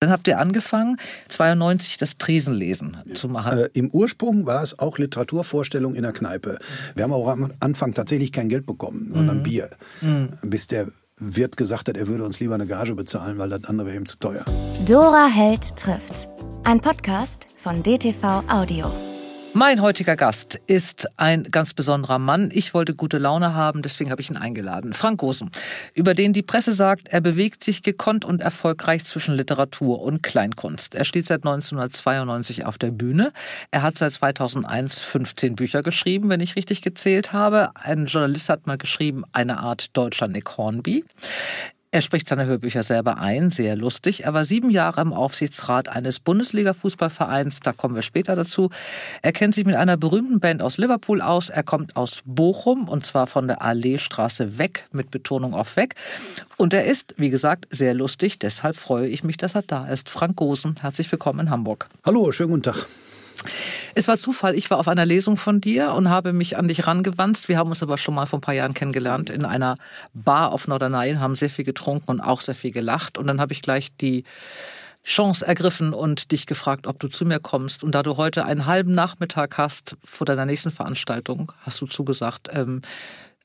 Dann habt ihr angefangen, 92 das Tresenlesen zu machen. Äh, Im Ursprung war es auch Literaturvorstellung in der Kneipe. Wir haben auch am Anfang tatsächlich kein Geld bekommen, sondern mhm. Bier. Mhm. Bis der Wirt gesagt hat, er würde uns lieber eine Gage bezahlen, weil das andere wäre ihm zu teuer. Dora Held trifft. Ein Podcast von DTV Audio. Mein heutiger Gast ist ein ganz besonderer Mann. Ich wollte gute Laune haben, deswegen habe ich ihn eingeladen. Frank Gosen, über den die Presse sagt, er bewegt sich gekonnt und erfolgreich zwischen Literatur und Kleinkunst. Er steht seit 1992 auf der Bühne. Er hat seit 2001 15 Bücher geschrieben, wenn ich richtig gezählt habe. Ein Journalist hat mal geschrieben, eine Art deutscher Nick Hornby. Er spricht seine Hörbücher selber ein, sehr lustig. Er war sieben Jahre im Aufsichtsrat eines Bundesliga-Fußballvereins, da kommen wir später dazu. Er kennt sich mit einer berühmten Band aus Liverpool aus. Er kommt aus Bochum und zwar von der Alleestraße weg, mit Betonung auf weg. Und er ist, wie gesagt, sehr lustig. Deshalb freue ich mich, dass er da ist. Frank Gosen, herzlich willkommen in Hamburg. Hallo, schönen guten Tag. Es war Zufall. Ich war auf einer Lesung von dir und habe mich an dich rangewandt. Wir haben uns aber schon mal vor ein paar Jahren kennengelernt in einer Bar auf Norderney, haben sehr viel getrunken und auch sehr viel gelacht. Und dann habe ich gleich die Chance ergriffen und dich gefragt, ob du zu mir kommst. Und da du heute einen halben Nachmittag hast vor deiner nächsten Veranstaltung, hast du zugesagt. Ähm,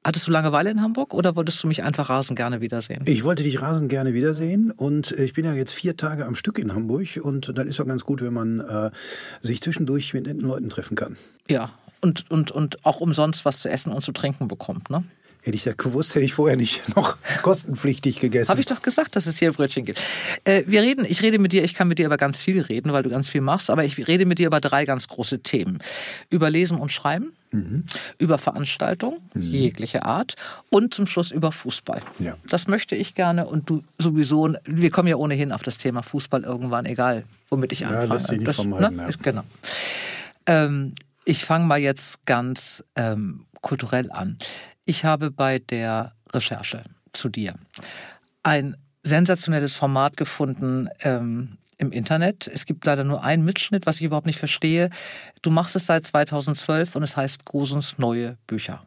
Hattest du Langeweile in Hamburg oder wolltest du mich einfach rasend gerne wiedersehen? Ich wollte dich rasend gerne wiedersehen und ich bin ja jetzt vier Tage am Stück in Hamburg und dann ist auch ganz gut, wenn man äh, sich zwischendurch mit netten Leuten treffen kann. Ja, und, und, und auch umsonst was zu essen und zu trinken bekommt, ne? Hätte ich das gewusst, hätte ich vorher nicht noch kostenpflichtig gegessen. Habe ich doch gesagt, dass es hier Brötchen gibt. Äh, wir reden, ich rede mit dir, ich kann mit dir über ganz viel reden, weil du ganz viel machst, aber ich rede mit dir über drei ganz große Themen. Über Lesen und Schreiben, mhm. über Veranstaltungen mhm. jeglicher Art und zum Schluss über Fußball. Ja. Das möchte ich gerne und du sowieso, wir kommen ja ohnehin auf das Thema Fußball irgendwann, egal womit ich ja, anfange. Lässt sich nicht das, vermeiden, ne? ja. Genau. Ähm, ich fange mal jetzt ganz ähm, kulturell an. Ich habe bei der Recherche zu dir ein sensationelles Format gefunden ähm, im Internet. Es gibt leider nur einen Mitschnitt, was ich überhaupt nicht verstehe. Du machst es seit 2012 und es heißt Gosens neue Bücher.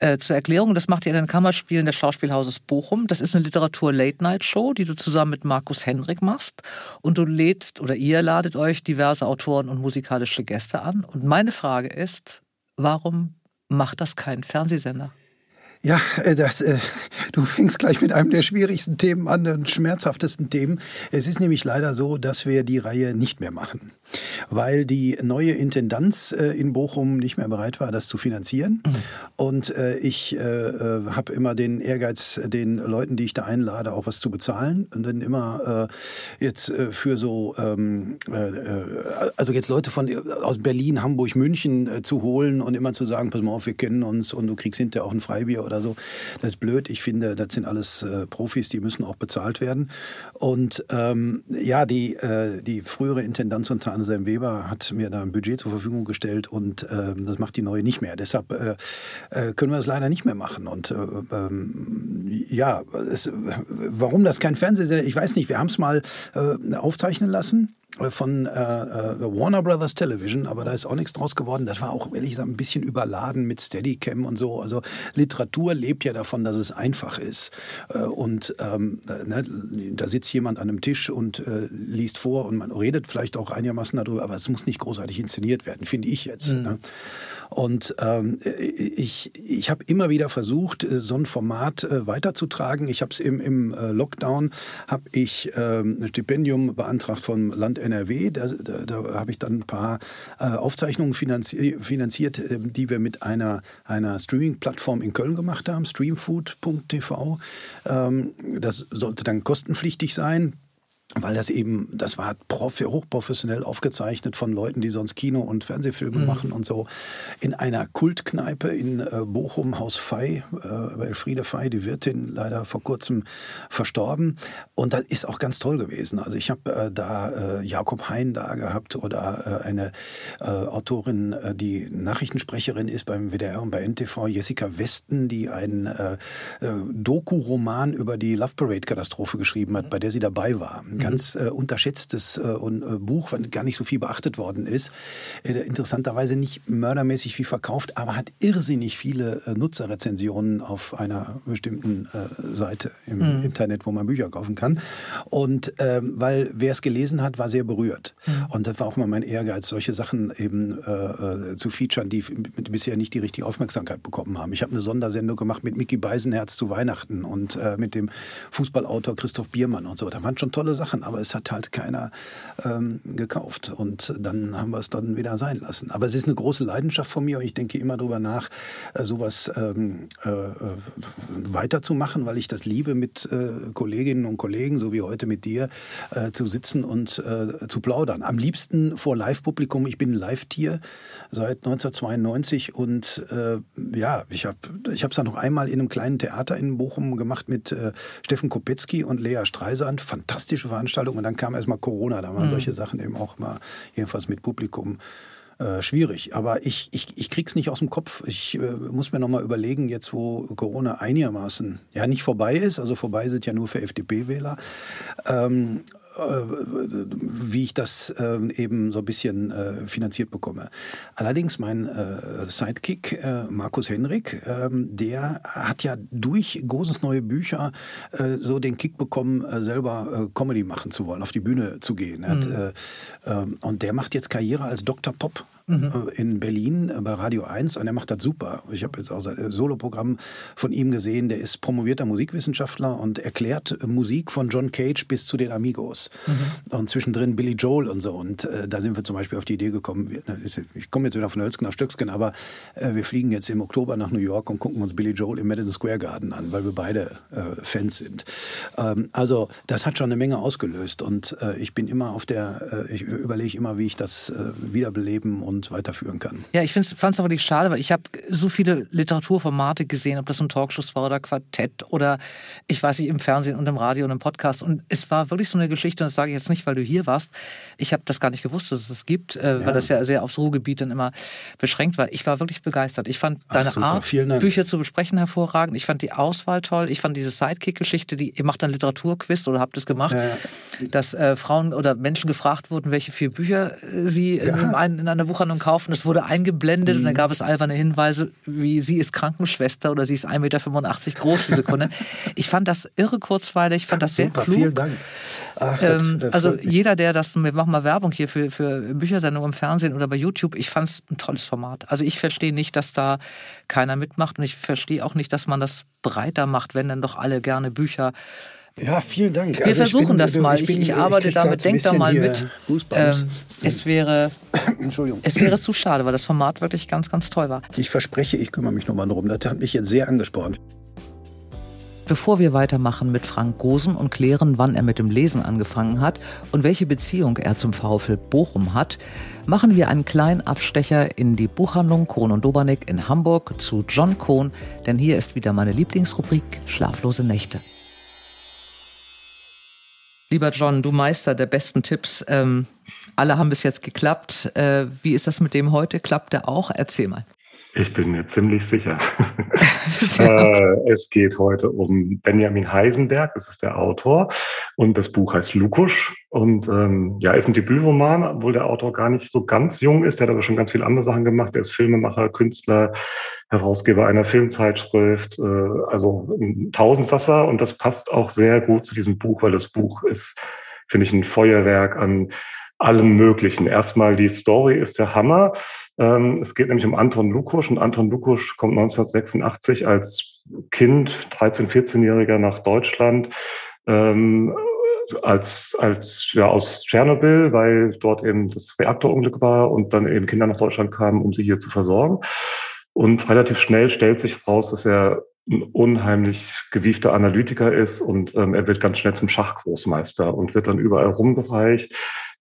Äh, zur Erklärung, das macht ihr in den Kammerspielen des Schauspielhauses Bochum. Das ist eine Literatur-Late-Night-Show, die du zusammen mit Markus Henrik machst. Und du lädst oder ihr ladet euch diverse Autoren und musikalische Gäste an. Und meine Frage ist, warum macht das kein Fernsehsender? Ja, äh, das, äh, du fängst gleich mit einem der schwierigsten Themen an, den schmerzhaftesten Themen. Es ist nämlich leider so, dass wir die Reihe nicht mehr machen, weil die neue Intendanz äh, in Bochum nicht mehr bereit war, das zu finanzieren. Mhm. Und äh, ich äh, äh habe immer den Ehrgeiz, den Leuten, die ich da einlade, auch was zu bezahlen. Und dann immer jetzt für so, ähm, äh, also jetzt Leute von aus Berlin, Hamburg, München zu holen und immer zu sagen, pass mal auf, wir kennen uns und du kriegst hinterher auch ein Freibier oder so. Das ist blöd. Ich finde, das sind alles äh, Profis, die müssen auch bezahlt werden. Und ähm, ja, die, äh, die frühere Intendanz unter Anselm Weber hat mir da ein Budget zur Verfügung gestellt und äh, das macht die neue nicht mehr. Deshalb äh, äh, können wir das leider nicht mehr machen. Und äh, ähm, ja, es, warum das kein Fernsehsender, ich weiß nicht, wir haben es mal äh, aufzeichnen lassen von äh, äh, Warner Brothers Television, aber da ist auch nichts draus geworden. Das war auch, ehrlich gesagt, ein bisschen überladen mit Steadicam und so. Also Literatur lebt ja davon, dass es einfach ist. Äh, und ähm, ne, da sitzt jemand an einem Tisch und äh, liest vor und man redet vielleicht auch einigermaßen darüber, aber es muss nicht großartig inszeniert werden, finde ich jetzt. Mhm. Ne? Und ähm, ich, ich habe immer wieder versucht, äh, so ein Format äh, weiterzutragen. Ich habe es im, im äh, Lockdown, habe ich ähm, ein Stipendium beantragt vom Land NRW. Da, da, da habe ich dann ein paar äh, Aufzeichnungen finanziert, finanziert äh, die wir mit einer, einer Streaming-Plattform in Köln gemacht haben, streamfood.tv. Ähm, das sollte dann kostenpflichtig sein weil das eben, das war prof, hochprofessionell aufgezeichnet von Leuten, die sonst Kino- und Fernsehfilme mhm. machen und so, in einer Kultkneipe in äh, Bochum, Haus Fei, äh, Elfriede Fei, die Wirtin, leider vor kurzem verstorben. Und das ist auch ganz toll gewesen. Also ich habe äh, da äh, Jakob Hein da gehabt oder äh, eine äh, Autorin, äh, die Nachrichtensprecherin ist beim WDR und bei NTV, Jessica Westen, die einen Doku-Roman über die Love Parade-Katastrophe geschrieben hat, bei der sie dabei war. Ein ganz äh, unterschätztes äh, Buch, was gar nicht so viel beachtet worden ist. interessanterweise nicht mördermäßig viel verkauft, aber hat irrsinnig viele Nutzerrezensionen auf einer bestimmten Seite im mhm. Internet, wo man Bücher kaufen kann. Und ähm, weil wer es gelesen hat, war sehr berührt. Mhm. Und das war auch mal mein Ehrgeiz, solche Sachen eben äh, zu featuren, die bisher nicht die richtige Aufmerksamkeit bekommen haben. Ich habe eine Sondersendung gemacht mit Mickey Beisenherz zu Weihnachten und äh, mit dem Fußballautor Christoph Biermann und so. Da waren schon tolle Sachen, aber es hat halt keiner ähm, gekauft. Und dann haben wir es dann wieder sein lassen. Aber es ist eine große Leidenschaft von mir und ich denke immer darüber nach, äh, sowas ähm, äh, äh, weiterzumachen, weil ich das liebe, mit äh, Kolleginnen und Kollegen, so wie heute mit dir, äh, zu sitzen und zu plaudern. Am liebsten vor Live-Publikum. Ich bin ein Live-Tier seit 1992 und ja, ich habe ich es dann noch einmal in einem kleinen Theater in Bochum gemacht mit Steffen Kopetzky und Lea Streisand. Fantastische Veranstaltung und dann kam erstmal Corona, da waren mhm. solche Sachen eben auch mal jedenfalls mit Publikum äh, schwierig. Aber ich, ich, ich krieg's nicht aus dem Kopf. Ich äh, muss mir nochmal überlegen, jetzt wo Corona einigermaßen ja nicht vorbei ist, also vorbei sind ja nur für FDP-Wähler, ähm, äh, wie ich das ähm, eben so ein bisschen äh, finanziert bekomme. Allerdings mein äh, Sidekick Markus Henrik, ähm, der hat ja durch Gosens neue Bücher so den Kick bekommen, selber Comedy machen zu wollen, auf die Bühne zu gehen. Mhm. Ähm, und der macht jetzt Karriere als Dr. Pop mhm. in Berlin bei Radio 1 und er macht das super. Ich habe jetzt auch sein Soloprogramm von ihm gesehen. Der ist promovierter Musikwissenschaftler und erklärt Musik von John Cage bis zu den Amigos. Mhm. Und zwischendrin Billy Joel und so. Und äh, da sind wir zum Beispiel auf die Idee gekommen, ich komme jetzt wieder von Hölzgen auf Stöcksken, aber äh, wir fliegen jetzt im Oktober nach New York und gucken uns Billy Joel im Madison Square Garden an, weil wir beide äh, Fans sind. Ähm, also das hat schon eine Menge ausgelöst und äh, ich bin immer auf der, äh, ich überlege immer, wie ich das äh, wiederbeleben und und weiterführen kann. Ja, ich fand es aber nicht schade, weil ich habe so viele Literaturformate gesehen, ob das ein Talkshows war oder Quartett oder ich weiß nicht, im Fernsehen und im Radio und im Podcast. Und es war wirklich so eine Geschichte, und das sage ich jetzt nicht, weil du hier warst. Ich habe das gar nicht gewusst, dass es das gibt, äh, ja. weil das ja sehr aufs Ruhrgebiet dann immer beschränkt war. Ich war wirklich begeistert. Ich fand deine super, Art, Bücher zu besprechen, hervorragend. Ich fand die Auswahl toll. Ich fand diese Sidekick-Geschichte, die ihr macht dann Literaturquiz oder habt es gemacht, ja, ja. dass äh, Frauen oder Menschen gefragt wurden, welche vier Bücher äh, sie in, einem, in einer Woche und kaufen. Es wurde eingeblendet mhm. und dann gab es alberne Hinweise, wie sie ist Krankenschwester oder sie ist 1,85 Meter groß, diese Kunde. ich fand das irre kurzweilig, ich fand das Super, sehr klug. vielen Dank. Ach, das, ähm, das also jeder, der das, wir machen mal Werbung hier für, für Büchersendungen im Fernsehen oder bei YouTube, ich fand es ein tolles Format. Also ich verstehe nicht, dass da keiner mitmacht und ich verstehe auch nicht, dass man das breiter macht, wenn dann doch alle gerne Bücher ja, vielen Dank. Wir also versuchen bin, das mal. Ich, bin, ich, ich arbeite damit, denk da mal mit. Ähm, es, wäre, es wäre zu schade, weil das Format wirklich ganz, ganz toll war. Ich verspreche, ich kümmere mich nochmal drum. Das hat mich jetzt sehr angespornt. Bevor wir weitermachen mit Frank Gosen und klären, wann er mit dem Lesen angefangen hat und welche Beziehung er zum VfL Bochum hat, machen wir einen kleinen Abstecher in die Buchhandlung Kohn und Dobernick in Hamburg zu John Kohn, denn hier ist wieder meine Lieblingsrubrik Schlaflose Nächte. Lieber John, du Meister der besten Tipps. Ähm, alle haben bis jetzt geklappt. Äh, wie ist das mit dem heute? Klappt der auch? Erzähl mal. Ich bin mir ziemlich sicher. äh, es geht heute um Benjamin Heisenberg, das ist der Autor. Und das Buch heißt Lukusch. Und ähm, ja, ist ein Debütroman, obwohl der Autor gar nicht so ganz jung ist. Der hat aber schon ganz viele andere Sachen gemacht. Er ist Filmemacher, Künstler, Herausgeber einer Filmzeitschrift, äh, also ein Tausendsasser. Und das passt auch sehr gut zu diesem Buch, weil das Buch ist, finde ich, ein Feuerwerk an allem Möglichen. Erstmal die Story ist der Hammer. Ähm, es geht nämlich um Anton Lukusch und Anton Lukusch kommt 1986 als Kind, 13-, 14-Jähriger nach Deutschland. Ähm, als, als ja, aus Tschernobyl, weil dort eben das Reaktorunglück war und dann eben Kinder nach Deutschland kamen, um sie hier zu versorgen. Und relativ schnell stellt sich raus, dass er ein unheimlich gewiefter Analytiker ist und ähm, er wird ganz schnell zum Schachgroßmeister und wird dann überall rumgereicht,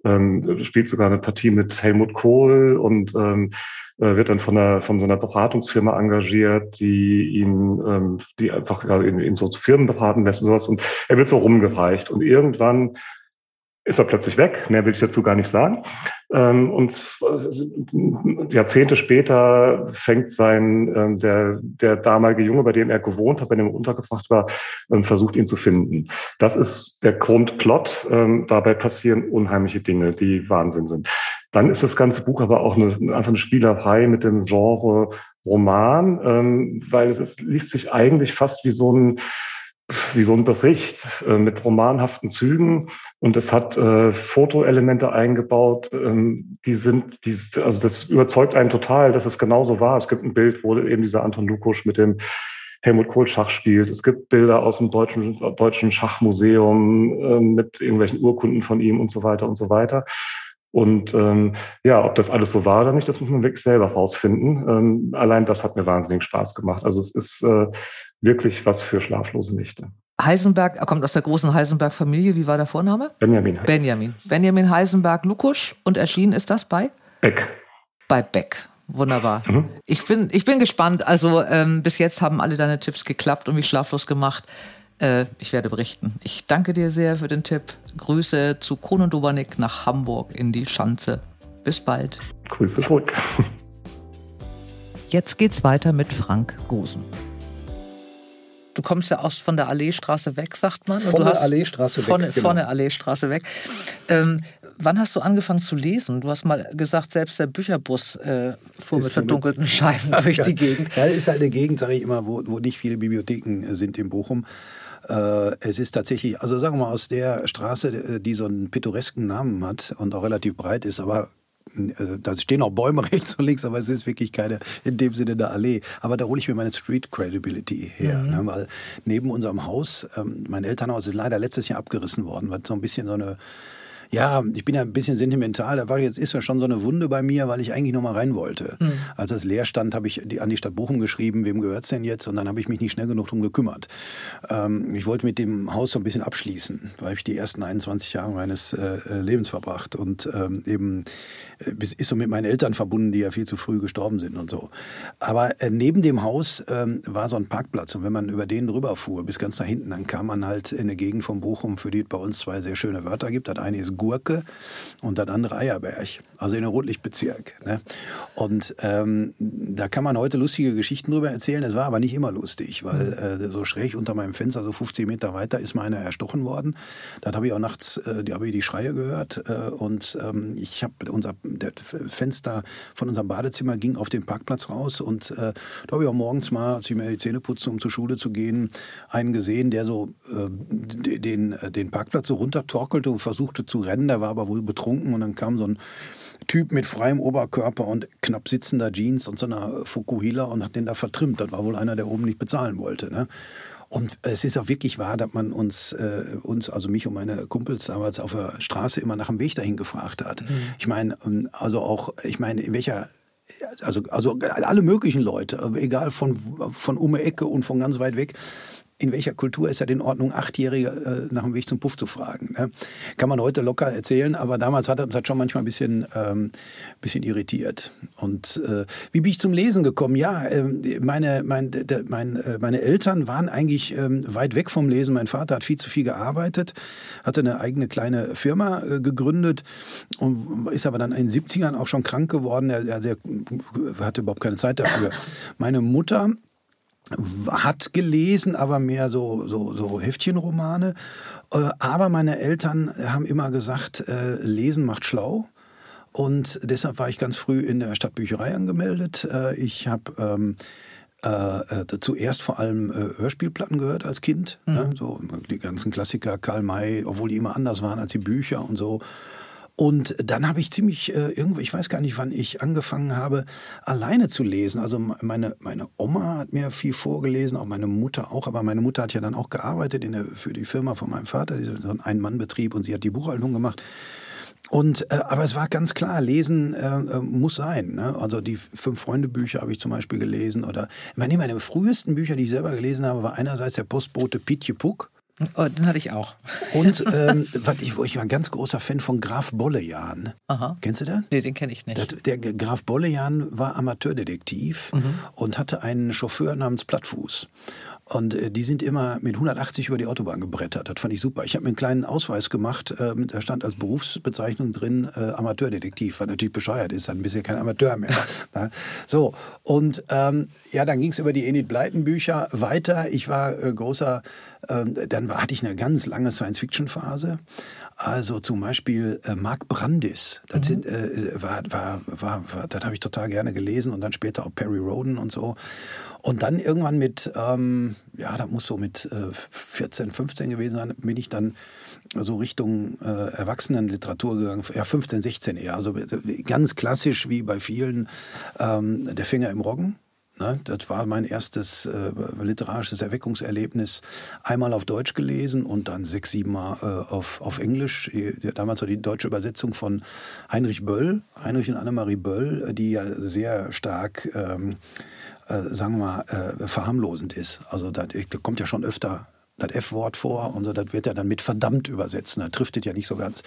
ähm, spielt sogar eine Partie mit Helmut Kohl und ähm, äh, wird dann von, einer, von so einer Beratungsfirma engagiert, die ihn, ähm, die einfach ja, ihn, ihn so zu Firmen beraten lässt und sowas. Und er wird so rumgereicht. Und irgendwann ist er plötzlich weg. Mehr will ich dazu gar nicht sagen. Ähm, und äh, Jahrzehnte später fängt sein, ähm, der, der damalige Junge, bei dem er gewohnt hat, bei dem er untergebracht war, ähm, versucht ihn zu finden. Das ist der Grundplot. Dabei passieren unheimliche Dinge, die Wahnsinn sind. Dann ist das ganze Buch aber auch eine, einfach eine Spielerei mit dem Genre Roman, ähm, weil es ist, liest sich eigentlich fast wie so ein wie so ein Bericht äh, mit romanhaften Zügen und es hat äh, Fotoelemente eingebaut, ähm, die sind, die, also das überzeugt einen total, dass es genauso war. Es gibt ein Bild, wo eben dieser Anton Lukusch mit dem Helmut Kohl Schach spielt. Es gibt Bilder aus dem deutschen, deutschen Schachmuseum äh, mit irgendwelchen Urkunden von ihm und so weiter und so weiter. Und ähm, ja, ob das alles so war oder nicht, das muss man wirklich selber rausfinden. Ähm, allein das hat mir wahnsinnig Spaß gemacht. Also es ist äh, wirklich was für schlaflose Nächte. Heisenberg, er kommt aus der großen Heisenberg-Familie. Wie war der Vorname? Benjamin. Benjamin. Benjamin Heisenberg Lukusch. Und erschienen ist das bei? Beck. Bei Beck. Wunderbar. Mhm. Ich, bin, ich bin gespannt. Also ähm, bis jetzt haben alle deine Tipps geklappt und mich schlaflos gemacht. Äh, ich werde berichten. Ich danke dir sehr für den Tipp. Grüße zu Kronen Dobanik nach Hamburg in die Schanze. Bis bald. Grüße zurück. Jetzt geht's weiter mit Frank Gosen. Du kommst ja aus von der Alleestraße weg, sagt man. Von der Alleestraße weg. Von, genau. von der Alleestraße weg. Ähm, wann hast du angefangen zu lesen? Du hast mal gesagt, selbst der Bücherbus äh, fuhr ist mit verdunkelten mit, Scheiben durch die Gegend. Ja, das ist halt eine Gegend, sage ich immer, wo, wo nicht viele Bibliotheken äh, sind in Bochum. Äh, es ist tatsächlich, also sagen wir mal, aus der Straße, äh, die so einen pittoresken Namen hat und auch relativ breit ist, aber da stehen auch Bäume rechts und links, aber es ist wirklich keine, in dem Sinne eine Allee. Aber da hole ich mir meine Street Credibility her, mhm. ne? weil neben unserem Haus, ähm, mein Elternhaus ist leider letztes Jahr abgerissen worden, weil so ein bisschen so eine ja, ich bin ja ein bisschen sentimental. Da war jetzt ist ja schon so eine Wunde bei mir, weil ich eigentlich noch mal rein wollte. Mhm. Als das leer stand, habe ich die, an die Stadt Bochum geschrieben, wem gehört's denn jetzt? Und dann habe ich mich nicht schnell genug drum gekümmert. Ähm, ich wollte mit dem Haus so ein bisschen abschließen, weil ich die ersten 21 Jahre meines äh, Lebens verbracht und ähm, eben äh, ist so mit meinen Eltern verbunden, die ja viel zu früh gestorben sind und so. Aber äh, neben dem Haus ähm, war so ein Parkplatz und wenn man über den drüber fuhr, bis ganz nach hinten, dann kam man halt in eine Gegend von Bochum, für die es bei uns zwei sehr schöne Wörter gibt. Das eine ist Gurke und das andere Eierberg, also in einem Rotlichtbezirk. Ne? Und ähm, da kann man heute lustige Geschichten drüber erzählen. Es war aber nicht immer lustig, weil mhm. äh, so schräg unter meinem Fenster, so 15 Meter weiter, ist mal einer erstochen worden. Dann habe ich auch nachts äh, die, ich die Schreie gehört äh, und ähm, ich habe unser der Fenster von unserem Badezimmer ging auf den Parkplatz raus und äh, da habe ich auch morgens mal, als ich mir die Zähne putzte, um zur Schule zu gehen, einen gesehen, der so äh, den, äh, den Parkplatz so runtertorkelte und versuchte zu rennen. Der war aber wohl betrunken und dann kam so ein Typ mit freiem Oberkörper und knapp sitzender Jeans und so einer Fukuhila und hat den da vertrimmt. Das war wohl einer, der oben nicht bezahlen wollte. Ne? Und es ist auch wirklich wahr, dass man uns, äh, uns, also mich und meine Kumpels damals auf der Straße immer nach dem Weg dahin gefragt hat. Mhm. Ich meine, ähm, also auch, ich meine, in welcher also, also alle möglichen Leute, egal von, von um die Ecke und von ganz weit weg in welcher Kultur ist ja in Ordnung, Achtjährige äh, nach dem Weg zum Puff zu fragen? Ne? Kann man heute locker erzählen, aber damals hat er uns das schon manchmal ein bisschen, ähm, bisschen irritiert. Und äh, wie bin ich zum Lesen gekommen? Ja, äh, meine, mein, der, mein, äh, meine Eltern waren eigentlich ähm, weit weg vom Lesen. Mein Vater hat viel zu viel gearbeitet, hatte eine eigene kleine Firma äh, gegründet und ist aber dann in den 70ern auch schon krank geworden. Er, er, er hatte überhaupt keine Zeit dafür. Meine Mutter hat gelesen, aber mehr so, so, so Heftchenromane. Äh, aber meine Eltern haben immer gesagt, äh, Lesen macht schlau. Und deshalb war ich ganz früh in der Stadtbücherei angemeldet. Äh, ich habe ähm, äh, zuerst vor allem äh, Hörspielplatten gehört als Kind. Mhm. Ne? So die ganzen Klassiker, Karl May, obwohl die immer anders waren als die Bücher und so. Und dann habe ich ziemlich äh, irgendwo, ich weiß gar nicht, wann ich angefangen habe, alleine zu lesen. Also meine, meine Oma hat mir viel vorgelesen, auch meine Mutter auch. Aber meine Mutter hat ja dann auch gearbeitet in der, für die Firma von meinem Vater, so ein Ein-Mann-Betrieb, und sie hat die Buchhaltung gemacht. Und äh, aber es war ganz klar, Lesen äh, äh muss sein. Ne? Also die fünf Freunde Bücher habe ich zum Beispiel gelesen oder meine, meine frühesten Bücher, die ich selber gelesen habe, war einerseits der Postbote Pietje Puck. Oh, den hatte ich auch. Und ähm, was ich, ich war ein ganz großer Fan von Graf Bollejan. Aha. Kennst du den? Nee, den kenne ich nicht. Das, der Graf Bollejan war Amateurdetektiv mhm. und hatte einen Chauffeur namens Plattfuß. Und äh, die sind immer mit 180 über die Autobahn gebrettert. Das fand ich super. Ich habe mir einen kleinen Ausweis gemacht, ähm, da stand als Berufsbezeichnung drin äh, Amateurdetektiv, was natürlich bescheuert ist, dann bist du ja kein Amateur mehr. Ne? so, und ähm, ja, dann ging es über die Enid Blyton Bücher weiter. Ich war äh, großer, äh, dann war, hatte ich eine ganz lange Science-Fiction-Phase. Also zum Beispiel äh, Mark Brandis, das, mhm. sind, äh, war, war, war, war, das habe ich total gerne gelesen und dann später auch Perry Roden und so. Und dann irgendwann mit, ähm, ja, das muss so mit äh, 14, 15 gewesen sein, bin ich dann so Richtung äh, Erwachsenenliteratur gegangen. Ja, 15, 16 eher. Also äh, ganz klassisch wie bei vielen ähm, Der Finger im Roggen. Ne? Das war mein erstes äh, literarisches Erweckungserlebnis. Einmal auf Deutsch gelesen und dann sechs, sieben Mal äh, auf, auf Englisch. Damals war die deutsche Übersetzung von Heinrich Böll, Heinrich und Annemarie Böll, die ja sehr stark ähm, äh, sagen wir mal, äh, verharmlosend ist. Also da kommt ja schon öfter das F-Wort vor und so, das wird ja dann mit verdammt übersetzen. Da trifft es ja nicht so ganz.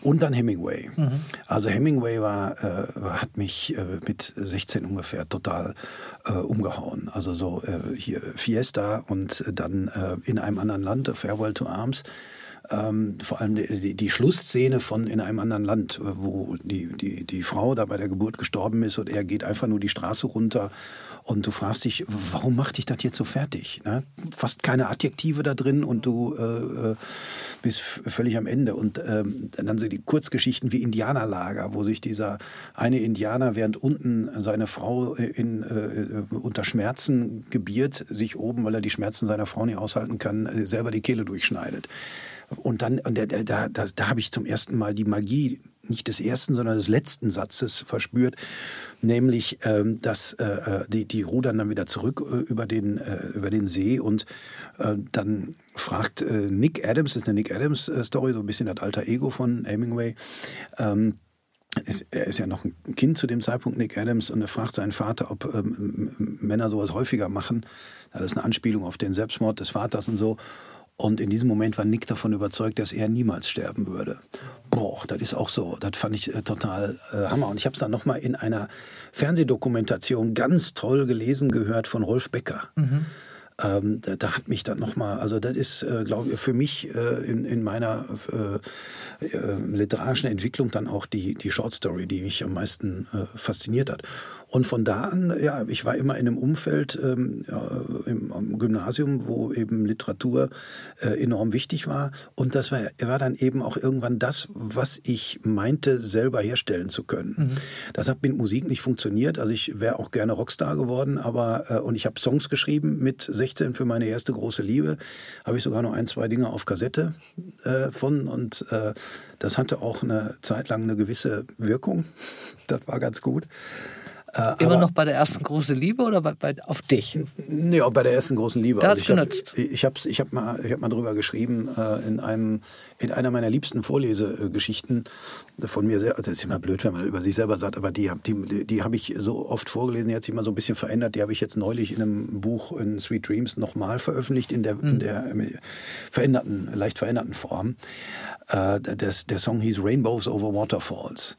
Und dann Hemingway. Mhm. Also Hemingway war, äh, hat mich äh, mit 16 ungefähr total äh, umgehauen. Also so äh, hier Fiesta und dann äh, in einem anderen Land, Farewell to Arms. Ähm, vor allem die, die, Schlussszene von in einem anderen Land, wo die, die, die Frau da bei der Geburt gestorben ist und er geht einfach nur die Straße runter und du fragst dich, warum macht dich das jetzt so fertig? Ne? Fast keine Adjektive da drin und du äh, äh bist völlig am Ende. Und ähm, dann so die Kurzgeschichten wie Indianerlager, wo sich dieser eine Indianer, während unten seine Frau in, äh, unter Schmerzen gebiert, sich oben, weil er die Schmerzen seiner Frau nicht aushalten kann, äh, selber die Kehle durchschneidet. Und dann, und da, da, da, da habe ich zum ersten Mal die Magie nicht des ersten, sondern des letzten Satzes verspürt, nämlich, ähm, dass äh, äh, die, die rudern dann wieder zurück äh, über, den, äh, über den See und äh, dann fragt äh, Nick Adams, das ist eine Nick Adams-Story, so ein bisschen das alter Ego von Hemingway, ähm, ist, er ist ja noch ein Kind zu dem Zeitpunkt, Nick Adams, und er fragt seinen Vater, ob ähm, Männer sowas häufiger machen. Das ist eine Anspielung auf den Selbstmord des Vaters und so. Und in diesem Moment war Nick davon überzeugt, dass er niemals sterben würde. Boah, das ist auch so. Das fand ich äh, total äh, Hammer. Und ich habe es dann nochmal in einer Fernsehdokumentation ganz toll gelesen gehört von Rolf Becker. Mhm. Ähm, da, da, hat mich dann nochmal, also das ist, äh, glaube ich, für mich äh, in, in, meiner äh, äh, literarischen Entwicklung dann auch die, die Short Story, die mich am meisten fasziniert hat. Und von da an, ja, ich war immer in einem Umfeld ähm, ja, im, Gymnasium, wo eben Literatur äh, enorm wichtig war. Und das war, war dann eben auch irgendwann das, was ich meinte, selber herstellen zu können. Mhm. Das hat mit Musik nicht funktioniert. Also ich wäre auch gerne Rockstar geworden, aber äh, und ich habe Songs geschrieben mit 16 für meine erste große Liebe. Habe ich sogar noch ein, zwei Dinge auf Kassette äh, von und äh, das hatte auch eine Zeit lang eine gewisse Wirkung. Das war ganz gut. Äh, Immer noch bei der ersten großen Liebe oder bei, bei, auf dich? Nee, auch bei der ersten großen Liebe. Der also ich habe ich hab, ich hab mal, hab mal drüber geschrieben äh, in, einem, in einer meiner liebsten Vorlesegeschichten von mir. Sehr, also das ist immer blöd, wenn man über sich selber sagt, aber die, die, die, habe ich so oft vorgelesen, die hat sich mal so ein bisschen verändert. Die habe ich jetzt neulich in einem Buch in Sweet Dreams nochmal veröffentlicht in der, mhm. in der äh, veränderten, leicht veränderten Form. Äh, das, der Song hieß Rainbows over Waterfalls.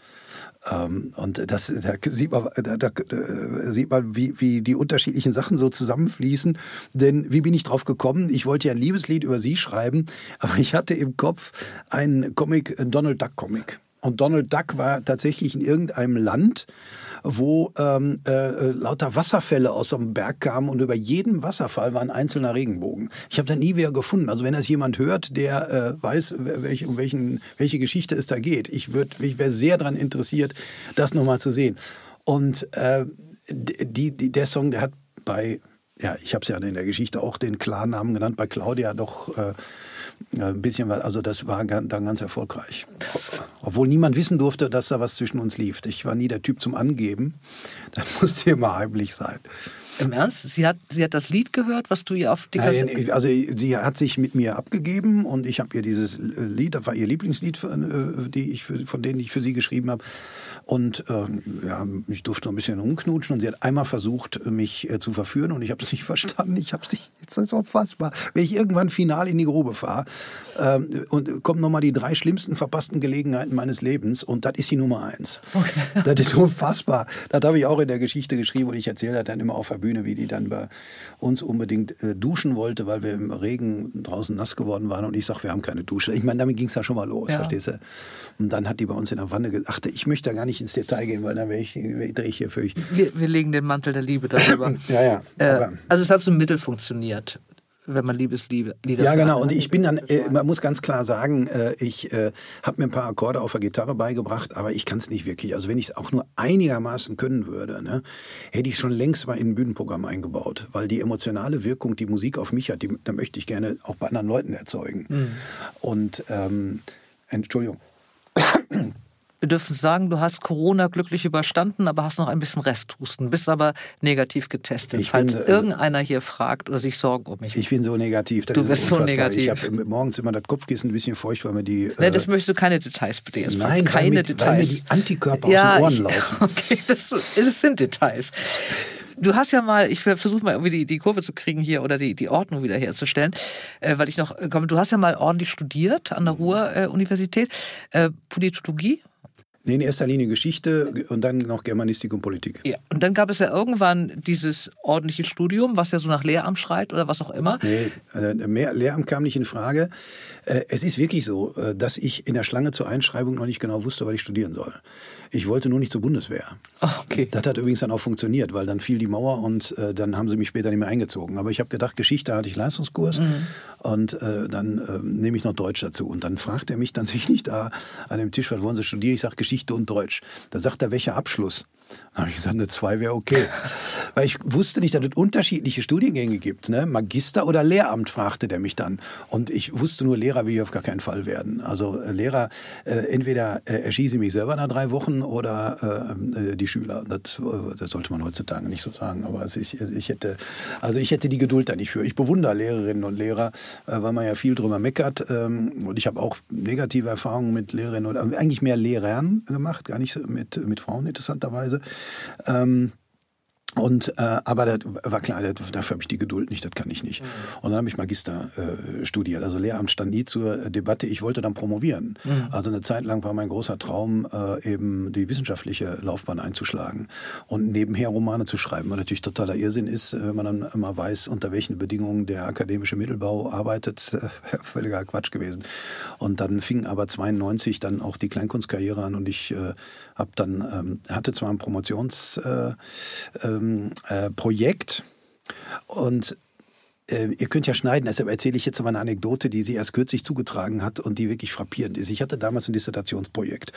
Ähm, und das, da sieht man, da, da äh, sieht man wie, wie die unterschiedlichen Sachen so zusammenfließen. Denn wie bin ich drauf gekommen? Ich wollte ja ein Liebeslied über sie schreiben, aber ich hatte im Kopf einen Comic, einen Donald Duck Comic. Und Donald Duck war tatsächlich in irgendeinem Land, wo ähm, äh, lauter Wasserfälle aus so einem Berg kamen und über jedem Wasserfall war ein einzelner Regenbogen. Ich habe da nie wieder gefunden. Also wenn das jemand hört, der äh, weiß, welch, um welchen, welche Geschichte es da geht, ich, ich wäre sehr daran interessiert, das nochmal zu sehen. Und äh, die, die, der Song, der hat bei, ja, ich habe es ja in der Geschichte auch den Klarnamen genannt, bei Claudia doch äh, ein bisschen, also das war dann ganz erfolgreich. Obwohl niemand wissen durfte, dass da was zwischen uns lief. Ich war nie der Typ zum Angeben. Das musste immer heimlich sein. Im Ernst? Sie hat, sie hat das Lied gehört, was du ihr auf die Kassette... Nein, also sie hat sich mit mir abgegeben und ich habe ihr dieses Lied, das war ihr Lieblingslied, äh, die ich für, von denen ich für sie geschrieben habe. Und äh, ja, ich durfte ein bisschen rumknutschen und sie hat einmal versucht, mich äh, zu verführen und ich habe es nicht verstanden. Ich habe es nicht, das ist unfassbar. Wenn ich irgendwann final in die Grube fahre ähm, und kommen nochmal die drei schlimmsten verpassten Gelegenheiten meines Lebens und das ist die Nummer eins. Okay. Das ist unfassbar. Das habe ich auch in der Geschichte geschrieben und ich erzähle das dann immer auf der Bühne Bühne, wie die dann bei uns unbedingt äh, duschen wollte, weil wir im Regen draußen nass geworden waren und ich sage, wir haben keine Dusche. Ich meine, damit ging es ja schon mal los, ja. verstehst du? Und dann hat die bei uns in der Wanne gesagt, ich möchte da gar nicht ins Detail gehen, weil dann wäre ich, drehe ich hier für euch. Wir, wir legen den Mantel der Liebe darüber. ja, ja. Äh, also es hat so Mittel funktioniert wenn man Liebesliebe Lieder Ja, genau. Und ich bin dann, äh, man muss ganz klar sagen, äh, ich äh, habe mir ein paar Akkorde auf der Gitarre beigebracht, aber ich kann es nicht wirklich. Also wenn ich es auch nur einigermaßen können würde, ne, hätte ich schon längst mal in ein Bühnenprogramm eingebaut, weil die emotionale Wirkung, die Musik auf mich hat, die, da möchte ich gerne auch bei anderen Leuten erzeugen. Mhm. Und ähm, Entschuldigung. Wir dürfen sagen, du hast Corona glücklich überstanden, aber hast noch ein bisschen Resthusten, bist aber negativ getestet. Ich falls bin, äh, irgendeiner hier fragt oder sich Sorgen um mich Ich bin so negativ. Du bist so negativ. Ich habe morgens immer das Kopfkissen ein bisschen feucht, weil mir die. Nee, äh, das möchtest du keine Details bitte. Nein, keine weil mir, Details. Weil mir die Antikörper ja, aus den Ohren laufen. Okay, das, das sind Details. Du hast ja mal, ich versuche mal irgendwie die, die Kurve zu kriegen hier oder die, die Ordnung wiederherzustellen, äh, weil ich noch komme. Du hast ja mal ordentlich studiert an der Ruhr-Universität. Äh, Politologie Nee, in erster Linie Geschichte und dann noch Germanistik und Politik. Ja, und dann gab es ja irgendwann dieses ordentliche Studium, was ja so nach Lehramt schreit oder was auch immer. Nee, äh, mehr Lehramt kam nicht in Frage. Äh, es ist wirklich so, äh, dass ich in der Schlange zur Einschreibung noch nicht genau wusste, was ich studieren soll. Ich wollte nur nicht zur Bundeswehr. Oh, okay. Das hat übrigens dann auch funktioniert, weil dann fiel die Mauer und dann haben sie mich später nicht mehr eingezogen. Aber ich habe gedacht, Geschichte hatte ich Leistungskurs mhm. und dann nehme ich noch Deutsch dazu. Und dann fragt er mich tatsächlich da an dem Tisch, was wollen Sie studieren? Ich sage Geschichte und Deutsch. Da sagt er, welcher Abschluss? Dann habe ich gesagt, eine 2 wäre okay. Weil ich wusste nicht, dass es unterschiedliche Studiengänge gibt. Ne? Magister oder Lehramt, fragte der mich dann. Und ich wusste nur, Lehrer will ich auf gar keinen Fall werden. Also äh, Lehrer, äh, entweder äh, erschieße ich mich selber nach drei Wochen oder äh, äh die Schüler. Das, äh, das, sollte man heutzutage nicht so sagen. Aber ist, ich, hätte, also ich hätte die Geduld da nicht für. Ich bewundere Lehrerinnen und Lehrer, weil man ja viel drüber meckert. Ähm, und ich habe auch negative Erfahrungen mit Lehrerinnen oder eigentlich mehr Lehrern gemacht, gar nicht mit, mit Frauen interessanterweise. Ähm, und äh, aber das war klar, das, dafür habe ich die Geduld nicht, das kann ich nicht. Mhm. Und dann habe ich Magister äh, studiert. Also Lehramt stand nie zur Debatte. Ich wollte dann promovieren. Mhm. Also eine Zeit lang war mein großer Traum, äh, eben die wissenschaftliche Laufbahn einzuschlagen und nebenher Romane zu schreiben. Was natürlich totaler Irrsinn ist, wenn man dann immer weiß, unter welchen Bedingungen der akademische Mittelbau arbeitet. Äh, völliger Quatsch gewesen. Und dann fing aber 92 dann auch die Kleinkunstkarriere an und ich äh, habe dann ähm, hatte zwar ein Promotions äh, ähm, äh, Projekt und äh, ihr könnt ja schneiden, deshalb erzähle ich jetzt aber eine Anekdote, die sie erst kürzlich zugetragen hat und die wirklich frappierend ist. Ich hatte damals ein Dissertationsprojekt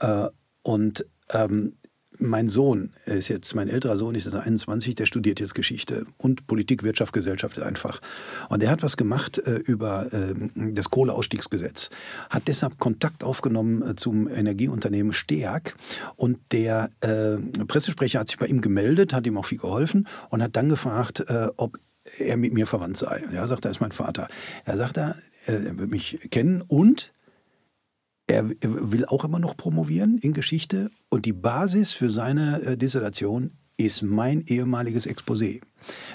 äh, und ähm, mein Sohn ist jetzt, mein älterer Sohn ist jetzt 21, der studiert jetzt Geschichte und Politik, Wirtschaft, Gesellschaft einfach. Und der hat was gemacht äh, über äh, das Kohleausstiegsgesetz, hat deshalb Kontakt aufgenommen äh, zum Energieunternehmen Steag und der äh, Pressesprecher hat sich bei ihm gemeldet, hat ihm auch viel geholfen und hat dann gefragt, äh, ob er mit mir verwandt sei. Er sagt, er ist mein Vater. Er sagt, er, er wird mich kennen und er will auch immer noch promovieren in Geschichte und die Basis für seine äh, Dissertation ist mein ehemaliges Exposé.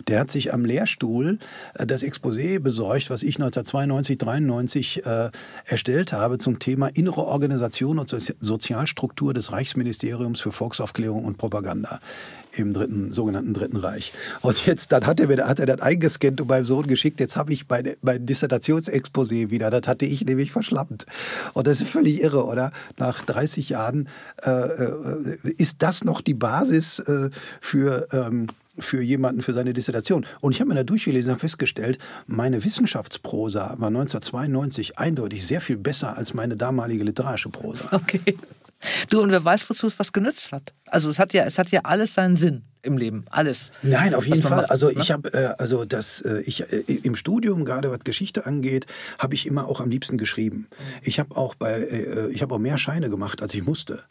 Der hat sich am Lehrstuhl äh, das Exposé besorgt, was ich 1992, 93 äh, erstellt habe zum Thema innere Organisation und Sozialstruktur des Reichsministeriums für Volksaufklärung und Propaganda im dritten, sogenannten Dritten Reich. Und jetzt, dann hat er, mir, hat er das eingescannt und meinem Sohn geschickt. Jetzt habe ich mein, mein Dissertationsexposé wieder. Das hatte ich nämlich verschlammt. Und das ist völlig irre, oder? Nach 30 Jahren äh, äh, ist das noch die Basis äh, für ähm, für jemanden für seine Dissertation. Und ich habe mir da durchgelesen und festgestellt, meine Wissenschaftsprosa war 1992 eindeutig sehr viel besser als meine damalige literarische Prosa. Okay. Du, und wer weiß, wozu es was genützt hat. Also es hat ja, es hat ja alles seinen Sinn im Leben, alles. Nein, auf jeden Fall. Macht, also ne? ich habe, äh, also das, äh, ich äh, im Studium gerade was Geschichte angeht, habe ich immer auch am liebsten geschrieben. Ich habe auch bei, äh, ich habe auch mehr Scheine gemacht, als ich musste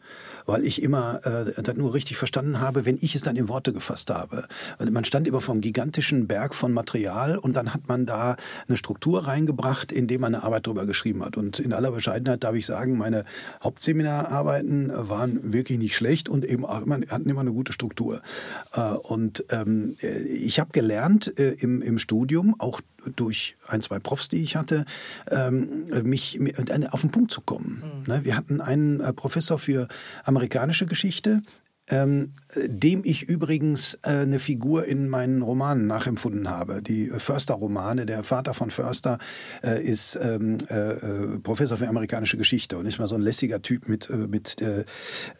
weil ich immer äh, das nur richtig verstanden habe, wenn ich es dann in Worte gefasst habe. Also man stand immer vom gigantischen Berg von Material und dann hat man da eine Struktur reingebracht, indem man eine Arbeit drüber geschrieben hat. Und in aller Bescheidenheit darf ich sagen, meine Hauptseminararbeiten waren wirklich nicht schlecht und eben auch immer, hatten immer eine gute Struktur. Äh, und ähm, ich habe gelernt äh, im, im Studium, auch durch ein, zwei Profs, die ich hatte, ähm, mich auf den Punkt zu kommen. Mhm. Ne, wir hatten einen äh, Professor für amerikanische Geschichte, ähm, dem ich übrigens äh, eine Figur in meinen Romanen nachempfunden habe. Die Förster-Romane, der Vater von Förster äh, ist ähm, äh, äh Professor für amerikanische Geschichte und ist mal so ein lässiger Typ mit, äh, mit äh,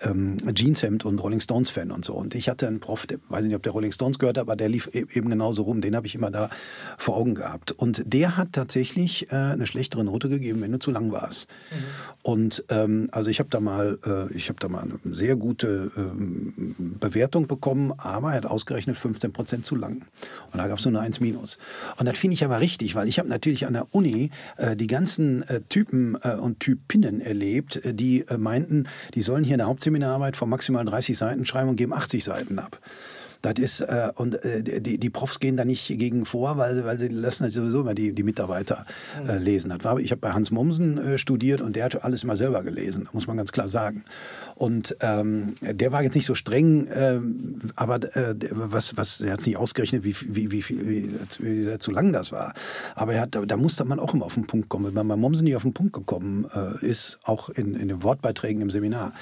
ähm, Jeanshemd und Rolling Stones-Fan und so. Und ich hatte einen Prof, der, weiß nicht, ob der Rolling Stones gehört, aber der lief e-, eben genauso rum. Den habe ich immer da vor Augen gehabt. Und der hat tatsächlich eine schlechtere Note gegeben, wenn du zu lang warst. Mhm. Und ähm, also ich habe da mal, ich habe da mal eine sehr gute ähm, Bewertung bekommen, aber er hat ausgerechnet 15 Prozent zu lang. Und da gab es nur eine 1 minus. Und das finde ich aber richtig, weil ich habe natürlich an der Uni äh, die ganzen äh, Typen äh, und Typinnen erlebt, äh, die äh, meinten, die sollen hier eine Hauptseminararbeit von maximal 30 Seiten schreiben und geben 80 Seiten ab. Das ist, äh, und äh, die, die Profs gehen da nicht gegen vor, weil, weil sie lassen halt sowieso immer die, die Mitarbeiter äh, lesen. Das war, ich habe bei Hans Mommsen äh, studiert und der hat alles immer selber gelesen, muss man ganz klar sagen. Und ähm, der war jetzt nicht so streng, äh, aber äh, was, was, er hat es nicht ausgerechnet, wie, wie, wie, wie, wie, zu lang das war. Aber er hat, da, da musste man auch immer auf den Punkt kommen. Wenn man bei Mommsen nicht auf den Punkt gekommen äh, ist, auch in, in den Wortbeiträgen im Seminar,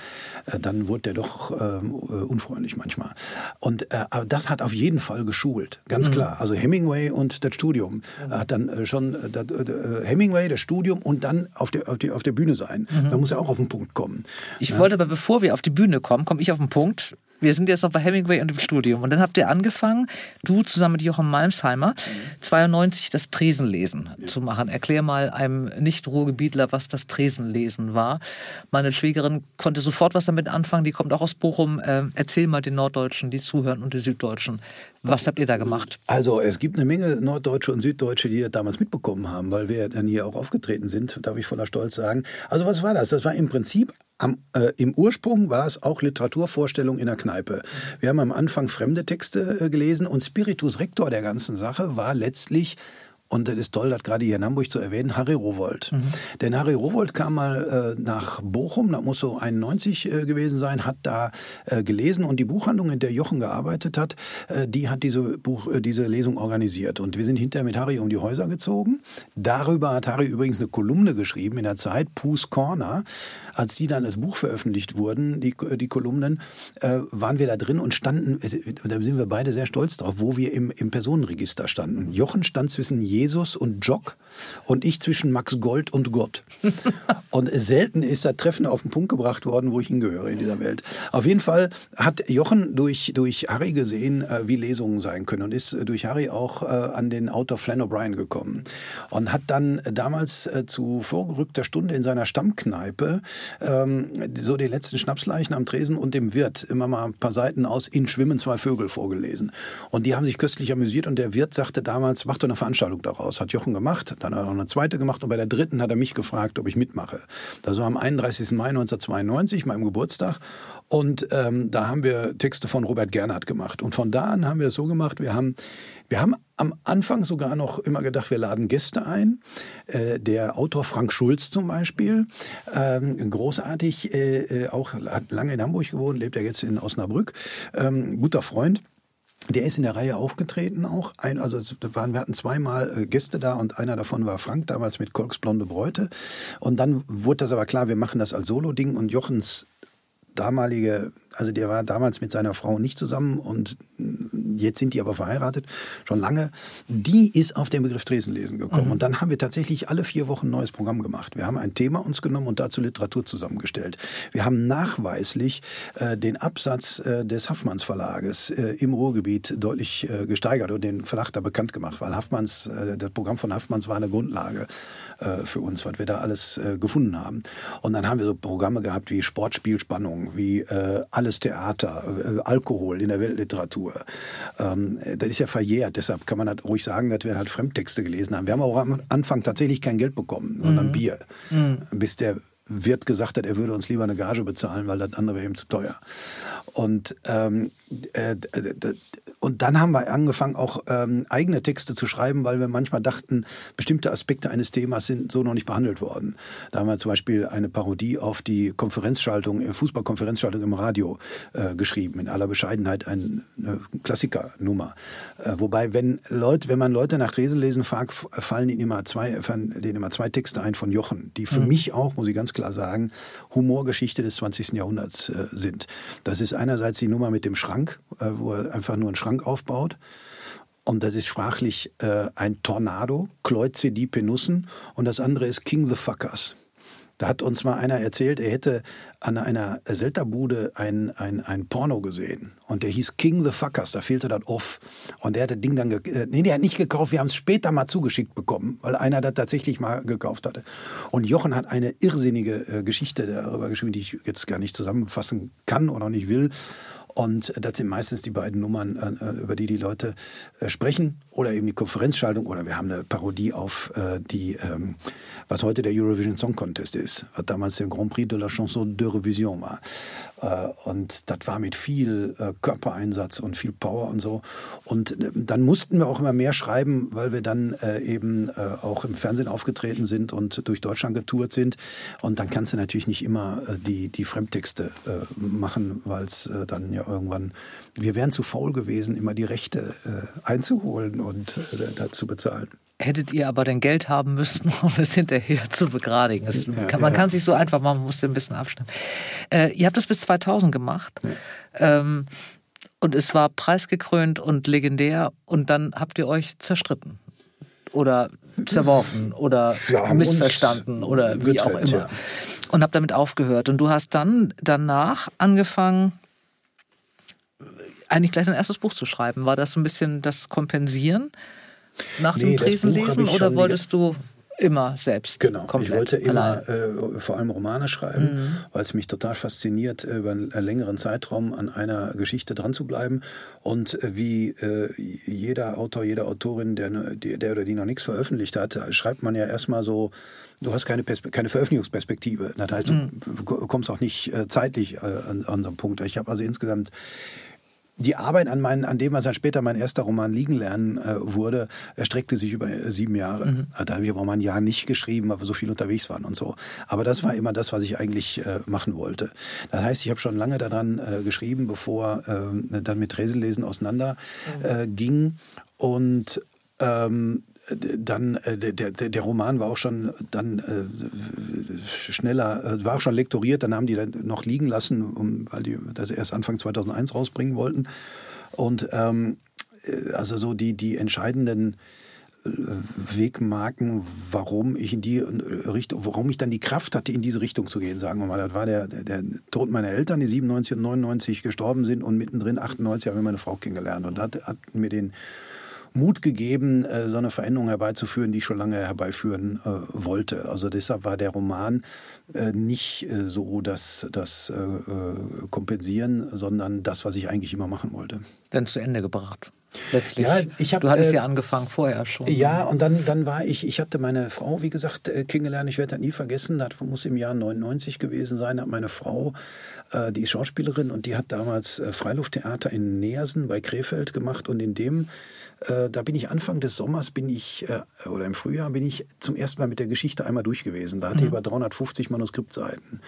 äh, dann wurde der doch äh, unfreundlich manchmal. Und äh, aber das hat auf jeden Fall geschult, ganz mhm. klar. Also Hemingway und das Studium mhm. hat dann äh, schon äh, das, äh, Hemingway, das Studium und dann auf der, auf, die, auf der Bühne sein. Mhm. Da muss er auch auf den Punkt kommen. Ich ja. wollte aber, bevor wir auf die Bühne kommen, komme ich auf den Punkt. Wir sind jetzt noch bei Hemingway und im Studium. Und dann habt ihr angefangen, du zusammen mit Jochen Malmsheimer, 92 das Tresenlesen ja. zu machen. Erklär mal einem Nicht-Ruhrgebietler, was das Tresenlesen war. Meine Schwägerin konnte sofort was damit anfangen, die kommt auch aus Bochum. Äh, erzähl mal den Norddeutschen, die zuhören und die Süddeutschen. Was habt ihr da gemacht? Also es gibt eine Menge Norddeutsche und Süddeutsche, die das damals mitbekommen haben, weil wir dann hier auch aufgetreten sind, darf ich voller Stolz sagen. Also was war das? Das war im Prinzip am, äh, Im Ursprung war es auch Literaturvorstellung in der Kneipe. Wir haben am Anfang fremde Texte äh, gelesen und Spiritus Rector der ganzen Sache war letztlich und das ist toll, das gerade hier in Hamburg zu erwähnen, Harry Rowold. Mhm. Denn Harry Rowold kam mal äh, nach Bochum, das muss so 91 äh, gewesen sein, hat da äh, gelesen und die Buchhandlung, in der Jochen gearbeitet hat, äh, die hat diese, Buch, äh, diese Lesung organisiert. Und wir sind hinterher mit Harry um die Häuser gezogen. Darüber hat Harry übrigens eine Kolumne geschrieben in der Zeit, Poos Corner. Als die dann als Buch veröffentlicht wurden, die, die Kolumnen, äh, waren wir da drin und standen, da sind wir beide sehr stolz drauf, wo wir im, im Personenregister standen. Jochen stand zwischen Jesus und Jock und ich zwischen Max Gold und Gott. und selten ist das Treffen auf den Punkt gebracht worden, wo ich hingehöre in dieser Welt. Auf jeden Fall hat Jochen durch, durch Harry gesehen, äh, wie Lesungen sein können und ist durch Harry auch äh, an den Autor Flann O'Brien gekommen und hat dann damals äh, zu vorgerückter Stunde in seiner Stammkneipe ähm, so den letzten Schnapsleichen am Tresen und dem Wirt immer mal ein paar Seiten aus In Schwimmen zwei Vögel vorgelesen. Und die haben sich köstlich amüsiert und der Wirt sagte damals, mach doch eine Veranstaltung daraus. Hat Jochen gemacht, dann hat er noch eine zweite gemacht und bei der dritten hat er mich gefragt, ob ich mitmache. Das war am 31. Mai 1992, meinem Geburtstag. Und ähm, da haben wir Texte von Robert Gernhardt gemacht. Und von da an haben wir es so gemacht, wir haben wir haben am Anfang sogar noch immer gedacht, wir laden Gäste ein. Äh, der Autor Frank Schulz zum Beispiel, ähm, großartig, äh, äh, auch hat lange in Hamburg gewohnt, lebt er jetzt in Osnabrück, ähm, guter Freund. Der ist in der Reihe aufgetreten auch. Ein, also waren, wir hatten zweimal Gäste da und einer davon war Frank, damals mit Kolks Blonde Bräute. Und dann wurde das aber klar, wir machen das als Solo-Ding und Jochens damalige, also der war damals mit seiner Frau nicht zusammen und jetzt sind die aber verheiratet, schon lange, die ist auf den Begriff Tresenlesen gekommen. Mhm. Und dann haben wir tatsächlich alle vier Wochen ein neues Programm gemacht. Wir haben ein Thema uns genommen und dazu Literatur zusammengestellt. Wir haben nachweislich äh, den Absatz äh, des Haffmanns Verlages äh, im Ruhrgebiet deutlich äh, gesteigert und den Verlag da bekannt gemacht, weil Haffmanns, äh, das Programm von Haffmanns war eine Grundlage äh, für uns, was wir da alles gefunden haben. Und dann haben wir so Programme gehabt wie Sportspielspannung, wie alles Theater, Alkohol in der Weltliteratur. Ähm, das ist ja verjährt, deshalb kann man halt ruhig sagen, dass wir halt Fremdtexte gelesen haben. Wir haben auch am Anfang tatsächlich kein Geld bekommen, sondern mhm. Bier, mhm. bis der Wirt gesagt hat, er würde uns lieber eine Gage bezahlen, weil das andere wäre ihm zu teuer. Und, ähm, äh, und dann haben wir angefangen, auch ähm, eigene Texte zu schreiben, weil wir manchmal dachten, bestimmte Aspekte eines Themas sind so noch nicht behandelt worden. Da haben wir zum Beispiel eine Parodie auf die Konferenzschaltung, äh, Fußballkonferenzschaltung im Radio äh, geschrieben, in aller Bescheidenheit eine Klassikernummer. Äh, wobei, wenn Leute, wenn man Leute nach Dresden lesen fragt, fallen ihnen immer zwei, fallen denen immer zwei Texte ein von Jochen, die für mhm. mich auch, muss ich ganz klar sagen, Humorgeschichte des 20. Jahrhunderts äh, sind. Das ist einerseits die Nummer mit dem Schrank, äh, wo er einfach nur einen Schrank aufbaut. Und das ist sprachlich äh, ein Tornado, Kleuze die Penussen. Und das andere ist King the Fuckers. Da hat uns mal einer erzählt, er hätte an einer Selterbude ein, ein, ein Porno gesehen. Und der hieß King the Fuckers, da fehlte das off. Und der hat das Ding dann, äh, nee, der hat nicht gekauft, wir haben es später mal zugeschickt bekommen, weil einer das tatsächlich mal gekauft hatte. Und Jochen hat eine irrsinnige äh, Geschichte darüber geschrieben, die ich jetzt gar nicht zusammenfassen kann oder nicht will. Und das sind meistens die beiden Nummern, äh, über die die Leute äh, sprechen. Oder eben die Konferenzschaltung. Oder wir haben eine Parodie auf äh, die, ähm, was heute der Eurovision Song Contest ist. Was damals der Grand Prix de la Chanson de Revision war. Und das war mit viel Körpereinsatz und viel Power und so. Und dann mussten wir auch immer mehr schreiben, weil wir dann eben auch im Fernsehen aufgetreten sind und durch Deutschland getourt sind. Und dann kannst du natürlich nicht immer die, die Fremdtexte machen, weil es dann ja irgendwann, wir wären zu faul gewesen, immer die Rechte äh, einzuholen und äh, dazu bezahlen. Hättet ihr aber denn Geld haben müssen, um es hinterher zu begradigen. Das, ja, man ja. kann sich so einfach machen, man muss ein bisschen abstimmen. Äh, ihr habt das bis 2000 gemacht. Ja. Ähm, und es war preisgekrönt und legendär und dann habt ihr euch zerstritten oder zerworfen oder missverstanden oder wie getrennt, auch immer. Und habt damit aufgehört. Und du hast dann danach angefangen, eigentlich gleich ein erstes Buch zu schreiben. War das so ein bisschen das Kompensieren nach nee, dem Tresenlesen oder wolltest du immer selbst. Genau, ich wollte immer äh, vor allem Romane schreiben, mhm. weil es mich total fasziniert, über einen längeren Zeitraum an einer Geschichte dran zu bleiben. Und äh, wie äh, jeder Autor, jede Autorin, der, der oder die noch nichts veröffentlicht hat, schreibt man ja erstmal so, du hast keine, Perspe keine Veröffentlichungsperspektive. Das heißt, mhm. du kommst auch nicht äh, zeitlich äh, an, an so einen Punkt. Ich habe also insgesamt die Arbeit an, meinen, an dem, was dann später mein erster Roman liegen lernen äh, wurde, erstreckte sich über äh, sieben Jahre. Mhm. Also, da habe ich aber mal ein Jahr nicht geschrieben, weil wir so viel unterwegs waren und so. Aber das war immer das, was ich eigentlich äh, machen wollte. Das heißt, ich habe schon lange daran äh, geschrieben, bevor äh, dann mit Tresenlesen auseinander mhm. Äh, ging. Und ähm, dann äh, der, der, der Roman war auch schon dann äh, schneller, äh, war auch schon lektoriert, dann haben die dann noch liegen lassen, weil die das erst Anfang 2001 rausbringen wollten. Und ähm, äh, also so die, die entscheidenden Wegmarken, warum ich in die Richtung, warum ich dann die Kraft hatte, in diese Richtung zu gehen, sagen wir mal. Das war der, der, der Tod meiner Eltern, die 97 und 99 gestorben sind und mittendrin 98 habe ich meine Frau kennengelernt und hat, hat mir den Mut gegeben, äh, so eine Veränderung herbeizuführen, die ich schon lange herbeiführen äh, wollte. Also deshalb war der Roman äh, nicht so das, das Kompensieren, sondern das, was ich eigentlich immer machen wollte. Dann zu Ende gebracht. Letztlich. Ja, ich hab, du hattest äh, ja angefangen vorher schon. Ja, und dann, dann war ich, ich hatte meine Frau, wie gesagt, kennengelernt. Ich werde das nie vergessen. Das muss im Jahr 99 gewesen sein. Hat meine Frau, äh, die ist Schauspielerin und die hat damals Freilufttheater in Neersen bei Krefeld gemacht. Und in dem äh, da bin ich Anfang des Sommers, bin ich, äh, oder im Frühjahr, bin ich zum ersten Mal mit der Geschichte einmal durch gewesen. Da hatte mhm. ich über 350 Manuskriptseiten.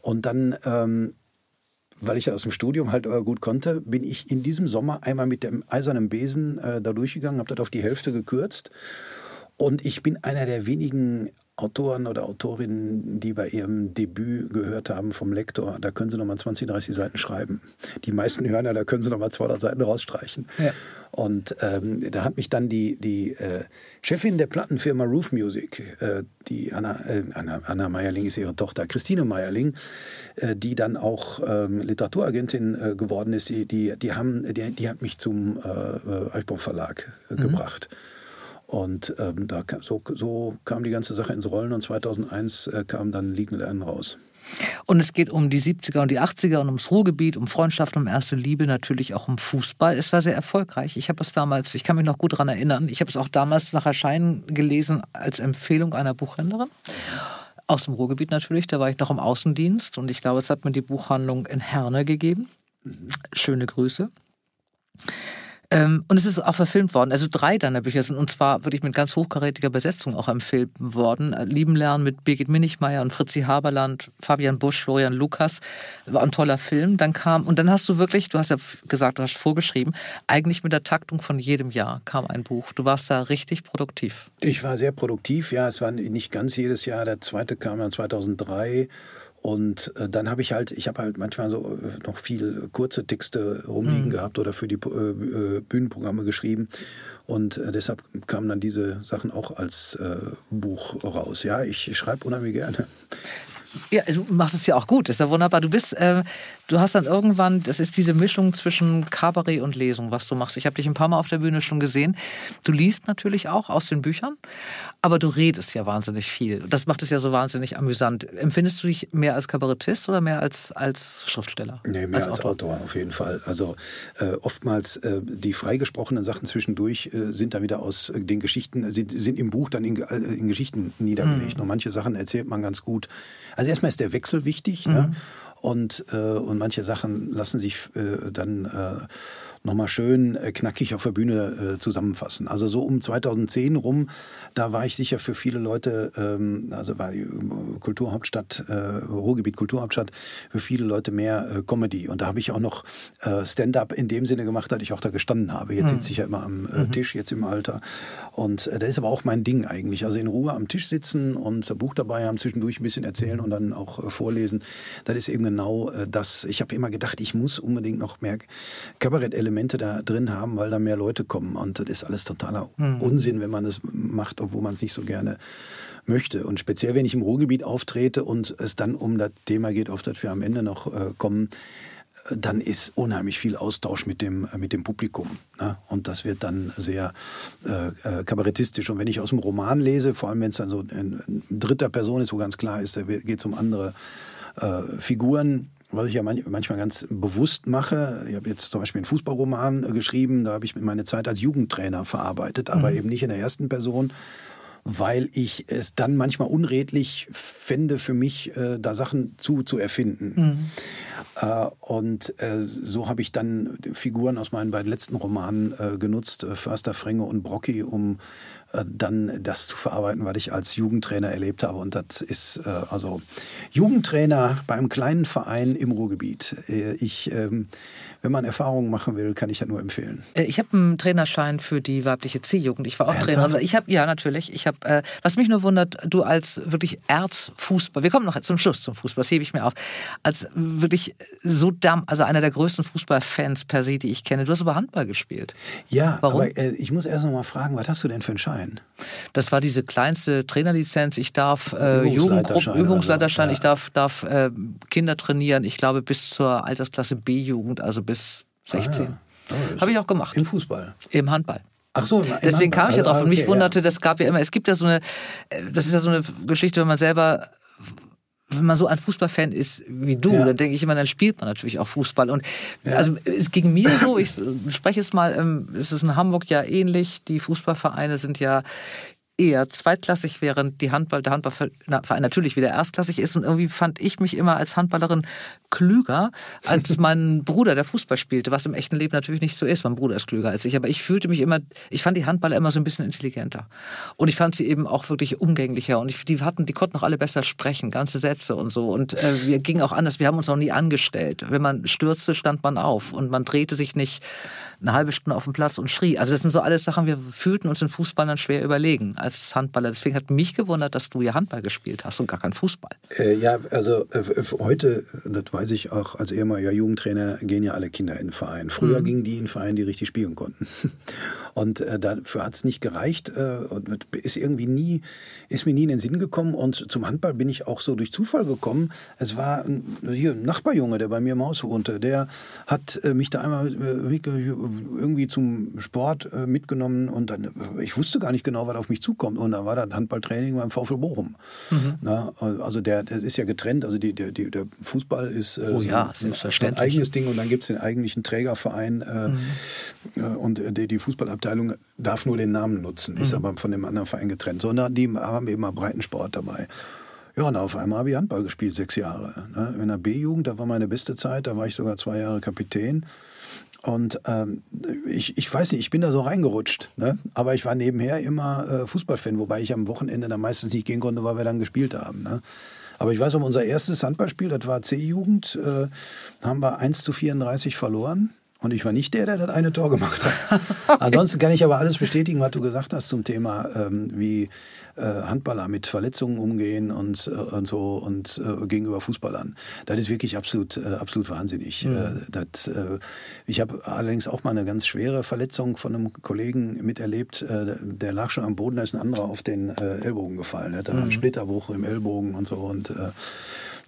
Und dann, ähm, weil ich ja aus dem Studium halt äh, gut konnte, bin ich in diesem Sommer einmal mit dem eisernen Besen äh, da durchgegangen, habe das auf die Hälfte gekürzt. Und ich bin einer der wenigen Autoren oder Autorinnen, die bei ihrem Debüt gehört haben vom Lektor, da können sie nochmal 20, 30 Seiten schreiben. Die meisten hören ja, da können sie nochmal 200 Seiten rausstreichen. Ja. Und ähm, da hat mich dann die, die äh, Chefin der Plattenfirma Roof Music, äh, die Anna, äh, Anna, Anna Meierling ist ihre Tochter, Christine Meierling, äh, die dann auch ähm, Literaturagentin äh, geworden ist, die, die, die, haben, die, die hat mich zum äh, Eichbaum Verlag mhm. gebracht. Und ähm, da, so, so kam die ganze Sache ins Rollen und 2001 äh, kam dann Liegen Lernen raus. Und es geht um die 70er und die 80er und ums Ruhrgebiet, um Freundschaft, um erste Liebe, natürlich auch um Fußball. Es war sehr erfolgreich. Ich habe es damals, ich kann mich noch gut daran erinnern, ich habe es auch damals nach Erscheinen gelesen als Empfehlung einer Buchhändlerin. Aus dem Ruhrgebiet natürlich, da war ich noch im Außendienst und ich glaube, es hat mir die Buchhandlung in Herne gegeben. Mhm. Schöne Grüße. Ähm, und es ist auch verfilmt worden. Also drei deiner Bücher sind, und zwar wirklich mit ganz hochkarätiger Besetzung auch empfehlen worden. Äh, Lieben lernen mit Birgit Minichmeier und Fritzi Haberland, Fabian Busch, Florian Lukas. War ein toller Film. Dann kam, und dann hast du wirklich, du hast ja gesagt, du hast vorgeschrieben, eigentlich mit der Taktung von jedem Jahr kam ein Buch. Du warst da richtig produktiv. Ich war sehr produktiv, ja. Es war nicht ganz jedes Jahr. Der zweite kam dann 2003 Und äh, dann habe ich halt, ich habe halt manchmal so äh, noch viel kurze Texte rumliegen mhm. gehabt oder für die äh, Bühnenprogramme geschrieben. Und äh, deshalb kamen dann diese Sachen auch als äh, Buch raus. Ja, ich schreibe unheimlich gerne. Ja, du machst es ja auch gut, ist ja wunderbar. Du bist, äh, du hast dann irgendwann, das ist diese Mischung zwischen Kabarett und Lesung, was du machst. Ich habe dich ein paar Mal auf der Bühne schon gesehen. Du liest natürlich auch aus den Büchern, aber du redest ja wahnsinnig viel. Das macht es ja so wahnsinnig amüsant. Empfindest du dich mehr als Kabarettist oder mehr als, als Schriftsteller? Nee, mehr als, als Autor. Autor. auf jeden Fall. Also äh, oftmals äh, die freigesprochenen Sachen zwischendurch äh, sind da wieder aus äh, den Geschichten, sie sind im Buch dann in, äh, in Geschichten niedergelegt. Mhm. Und manche Sachen erzählt man ganz gut. Also erstmal ist der Wechsel wichtig. Ne? Mhm. Ne? Und, äh, und manche Sachen lassen sich äh, dann äh, nochmal schön äh, knackig auf der Bühne äh, zusammenfassen. Also so um 2010 rum, da war ich sicher für viele Leute, ähm, also war Kulturhauptstadt, äh, Ruhrgebiet Kulturhauptstadt, für viele Leute mehr äh, Comedy. Und da habe ich auch noch äh, Stand-up in dem Sinne gemacht, dass ich auch da gestanden habe. Jetzt mhm. sitze ich ja immer am äh, mhm. Tisch, jetzt im Alter. Und äh, das ist aber auch mein Ding eigentlich. Also in Ruhe am Tisch sitzen und ein Buch dabei haben, zwischendurch ein bisschen erzählen und dann auch äh, vorlesen. Das ist eben genau äh, das. Ich habe immer gedacht, ich muss unbedingt noch mehr Kabarettelemente Elemente da drin haben, weil da mehr Leute kommen. Und das ist alles totaler mhm. Unsinn, wenn man das macht, obwohl man es nicht so gerne möchte. Und speziell, wenn ich im Ruhrgebiet auftrete und es dann um das Thema geht, auf das wir am Ende noch äh, kommen, dann ist unheimlich viel Austausch mit dem, mit dem Publikum. Ne? Und das wird dann sehr äh, äh kabarettistisch. Und wenn ich aus dem Roman lese, vor allem wenn es dann so in, in dritter Person ist, wo ganz klar ist, da geht es um andere äh, Figuren, was ich ja manchmal ganz bewusst mache, ich habe jetzt zum Beispiel einen Fußballroman äh, geschrieben, da habe ich meine Zeit als Jugendtrainer verarbeitet, aber mhm. eben nicht in der ersten Person, weil ich es dann manchmal unredlich fände für mich, äh, da Sachen zu, zu erfinden. Mhm. Äh, und äh, so habe ich dann Figuren aus meinen beiden letzten Romanen genutzt, Förster, Frenge und Brocki, um dann das zu verarbeiten, was ich als Jugendtrainer erlebt habe. Und das ist äh, also Jugendtrainer beim kleinen Verein im Ruhrgebiet. Äh, ich, ähm, wenn man Erfahrungen machen will, kann ich das nur empfehlen. Ich habe einen Trainerschein für die weibliche C-Jugend. Ich war auch Ernsthaft? Trainer. Also ich habe ja natürlich. Ich habe, was mich nur wundert, du als wirklich Erzfußball. Wir kommen noch zum Schluss zum Fußball. Das hebe ich mir auf. Als wirklich so damm, also einer der größten Fußballfans per se, die ich kenne. Du hast aber Handball gespielt. Ja, Warum? aber äh, ich muss erst noch mal fragen, was hast du denn für einen Schein? Das war diese kleinste Trainerlizenz. Ich darf äh, Jugendgruppen, Übungsleiterschein, also, ja. ich darf, darf äh, Kinder trainieren. Ich glaube bis zur Altersklasse B-Jugend, also bis 16. Ah, ja. oh, Habe ich auch gemacht. Im Fußball? Im Handball. Ach so, deswegen kam ich ja drauf. Also, und mich wunderte, das gab ja immer, es gibt ja so eine, das ist ja so eine Geschichte, wenn man selber wenn man so ein Fußballfan ist wie du, ja. dann denke ich immer, dann spielt man natürlich auch Fußball. Und ja. also es ging mir so, ich spreche es mal, ähm, es ist in Hamburg ja ähnlich. Die Fußballvereine sind ja eher zweitklassig, während die Handball, der Handballverein natürlich wieder erstklassig ist. Und irgendwie fand ich mich immer als Handballerin klüger als mein Bruder, der Fußball spielte, was im echten Leben natürlich nicht so ist. Mein Bruder ist klüger als ich. Aber ich fühlte mich immer, ich fand die Handballer immer so ein bisschen intelligenter. Und ich fand sie eben auch wirklich umgänglicher. Und ich, die hatten, die konnten auch alle besser sprechen, ganze Sätze und so. Und äh, wir gingen auch anders. Wir haben uns auch nie angestellt. Wenn man stürzte, stand man auf. Und man drehte sich nicht eine halbe Stunde auf dem Platz und schrie. Also das sind so alles Sachen, wir fühlten uns in Fußballern schwer überlegen als Handballer. Deswegen hat mich gewundert, dass du ja Handball gespielt hast und gar kein Fußball. Äh, ja, also äh, heute, das weiß ich auch als ehemaliger Jugendtrainer, gehen ja alle Kinder in den Verein. Früher mhm. gingen die in den Verein, die richtig spielen konnten. Und äh, dafür hat es nicht gereicht äh, und ist irgendwie nie, ist mir nie in den Sinn gekommen. Und zum Handball bin ich auch so durch Zufall gekommen. Es war ein, hier ein Nachbarjunge, der bei mir im Haus wohnte, der hat äh, mich da einmal äh, irgendwie zum Sport äh, mitgenommen und dann, ich wusste gar nicht genau, was auf mich zukommt. Und da war das Handballtraining beim VfL Bochum. Mhm. Na, also der, das ist ja getrennt, also die, der, der Fußball ist äh, oh, ja, so ein, ein eigenes Ding und dann gibt es den eigentlichen Trägerverein äh, mhm. Äh, und die, die Fußballabteilung darf nur den Namen nutzen, ist mhm. aber von dem anderen Verein getrennt. Sondern die haben eben mal Breitensport dabei. Ja, und auf einmal habe ich Handball gespielt, sechs Jahre. Ne? In der B-Jugend, da war meine beste Zeit, da war ich sogar zwei Jahre Kapitän. Und ähm, ich, ich weiß nicht, ich bin da so reingerutscht. Ne? Aber ich war nebenher immer äh, Fußballfan, wobei ich am Wochenende dann meistens nicht gehen konnte, weil wir dann gespielt haben. Ne? Aber ich weiß noch, unser erstes Handballspiel, das war C-Jugend, äh, haben wir 1 zu 34 verloren. Und ich war nicht der, der das eine Tor gemacht hat. Ansonsten kann ich aber alles bestätigen, was du gesagt hast zum Thema, ähm, wie Handballer mit Verletzungen umgehen und, äh, und so und äh, gegenüber Fußballern. Das ist wirklich absolut, äh, absolut wahnsinnig. Mhm. Äh, das, äh, ich habe allerdings auch mal eine ganz schwere Verletzung von einem Kollegen miterlebt. der lag schon am Boden, da ist ein anderer auf den Ellbogen gefallen. Er hatte mhm. einen Splitterbruch im Ellbogen und so und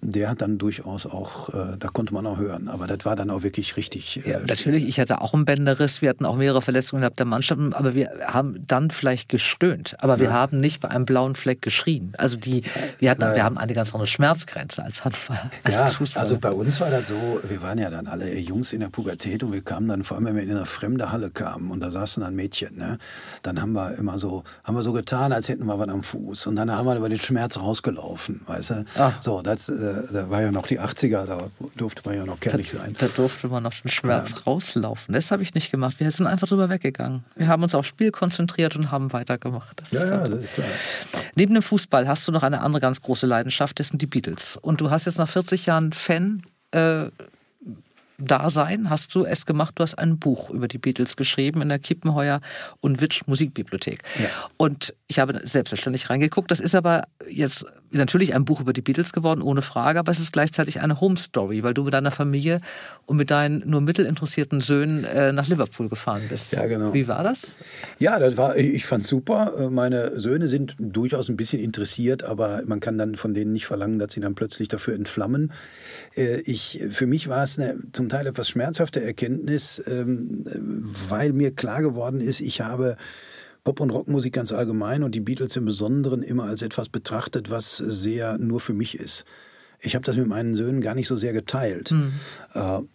der hat dann durchaus auch, äh, da konnte man auch hören. Aber das war dann auch wirklich richtig. Äh, ja, natürlich, ich hatte auch einen Bänderriss, wir hatten auch mehrere Verletzungen innerhalb der Mannschaft, aber wir haben dann vielleicht gestöhnt. Aber wir ja. haben nicht bei einem blauen Fleck geschrien. Also die, wir, hatten, wir haben eine ganz andere Schmerzgrenze als Handball. Als ja, also bei uns war das so, wir waren ja dann alle Jungs in der Pubertät und wir kamen dann, vor allem wenn wir in eine fremde Halle kamen und da saßen dann Mädchen, ne, dann haben wir immer so, haben wir so getan, als hätten wir was am Fuß. Und dann haben wir über den Schmerz rausgelaufen, weißt du? Ach. So, das, äh, da war ja noch die 80er, da durfte man ja noch kernig sein. Da durfte man noch den Schmerz ja. rauslaufen. Das habe ich nicht gemacht. Wir sind einfach drüber weggegangen. Wir haben uns aufs Spiel konzentriert und haben weitergemacht. Das ja, ja, das ist klar. Neben dem Fußball hast du noch eine andere ganz große Leidenschaft, das sind die Beatles. Und du hast jetzt nach 40 Jahren Fan äh, Dasein hast du es gemacht. Du hast ein Buch über die Beatles geschrieben in der Kippenheuer und Witsch Musikbibliothek. Ja. Und ich habe selbstverständlich reingeguckt. Das ist aber jetzt natürlich ein Buch über die Beatles geworden, ohne Frage, aber es ist gleichzeitig eine Home Story, weil du mit deiner Familie und mit deinen nur mittelinteressierten Söhnen äh, nach Liverpool gefahren bist. Ja, genau. Wie war das? Ja, das war, ich fand super. Äh, meine Söhne sind durchaus ein bisschen interessiert, aber man kann dann von denen nicht verlangen, dass sie dann plötzlich dafür entflammen. Äh, ich, für mich war es eine zum Teil etwas schmerzhafte Erkenntnis, ähm, weil mir klar geworden ist, ich habe Pop- und Rockmusik ganz allgemein und die Beatles im Besonderen immer als etwas betrachtet, was sehr nur für mich ist. Ich habe das mit meinen Söhnen gar nicht so sehr geteilt. Mhm.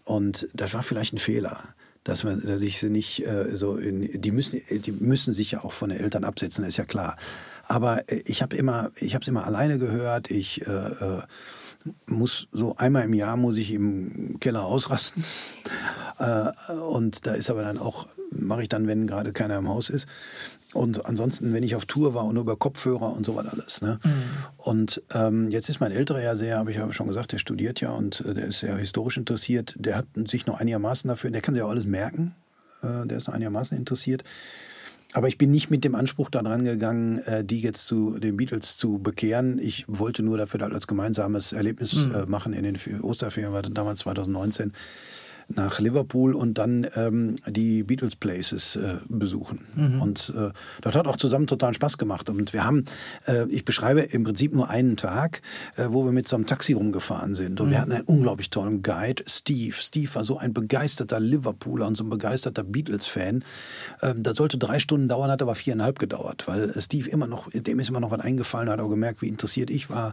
und das war vielleicht ein Fehler dass man dass ich sie nicht äh, so in, die müssen die müssen sich ja auch von den Eltern absetzen ist ja klar aber äh, ich habe immer ich habe es immer alleine gehört ich äh muss so einmal im Jahr muss ich im Keller ausrasten. Äh, und da ist aber dann auch, mache ich dann, wenn gerade keiner im Haus ist. Und ansonsten, wenn ich auf Tour war und nur über Kopfhörer und so was alles. Ne? Mhm. Und ähm, jetzt ist mein Älterer ja sehr, habe ich ja schon gesagt, der studiert ja und äh, der ist sehr historisch interessiert. Der hat sich noch einigermaßen dafür, der kann sich auch alles merken. Äh, der ist noch einigermaßen interessiert. Aber ich bin nicht mit dem Anspruch daran gegangen, äh, die jetzt zu den Beatles zu bekehren. Ich wollte nur dafür als gemeinsames Erlebnis mhm. machen in den Osterferien, war damals 2019 nach Liverpool und dann ähm, die Beatles Places äh, besuchen. Mhm. Und äh, das hat auch zusammen total Spaß gemacht. Und wir haben, äh, ich beschreibe im Prinzip nur einen Tag, äh, wo wir mit so einem Taxi rumgefahren sind. Und mhm. wir hatten einen unglaublich tollen Guide, Steve. Steve war so ein begeisterter Liverpooler und so ein begeisterter Beatles-Fan. Ähm, das sollte drei Stunden dauern, hat aber viereinhalb gedauert, weil Steve immer noch, dem ist immer noch was eingefallen, hat auch gemerkt, wie interessiert ich war.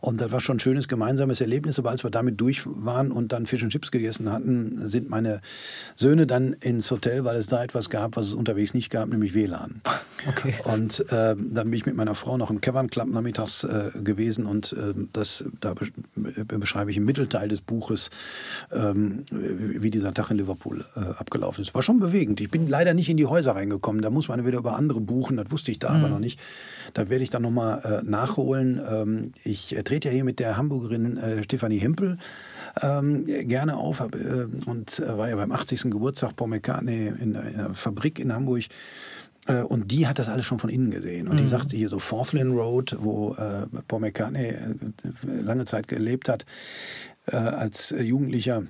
Und das war schon ein schönes gemeinsames Erlebnis. Aber als wir damit durch waren und dann Fish and Chips gegessen hatten, sind meine Söhne dann ins Hotel, weil es da etwas gab, was es unterwegs nicht gab, nämlich WLAN. Okay. Und äh, dann bin ich mit meiner Frau noch im Cavern Club nachmittags äh, gewesen und äh, das, da beschreibe ich im Mittelteil des Buches, ähm, wie dieser Tag in Liverpool äh, abgelaufen ist. War schon bewegend. Ich bin leider nicht in die Häuser reingekommen. Da muss man wieder über andere buchen. Das wusste ich da mhm. aber noch nicht. Da werde ich dann nochmal äh, nachholen. Ähm, ich äh, trete ja hier mit der Hamburgerin äh, Stefanie Hempel ähm, gerne auf hab, äh, und äh, war ja beim 80. Geburtstag Paul McCartney in, in der Fabrik in Hamburg. Äh, und die hat das alles schon von innen gesehen. Und mhm. die sagte hier so Forthlin Road, wo äh, Paul McCartney äh, lange Zeit gelebt hat, äh, als Jugendlicher.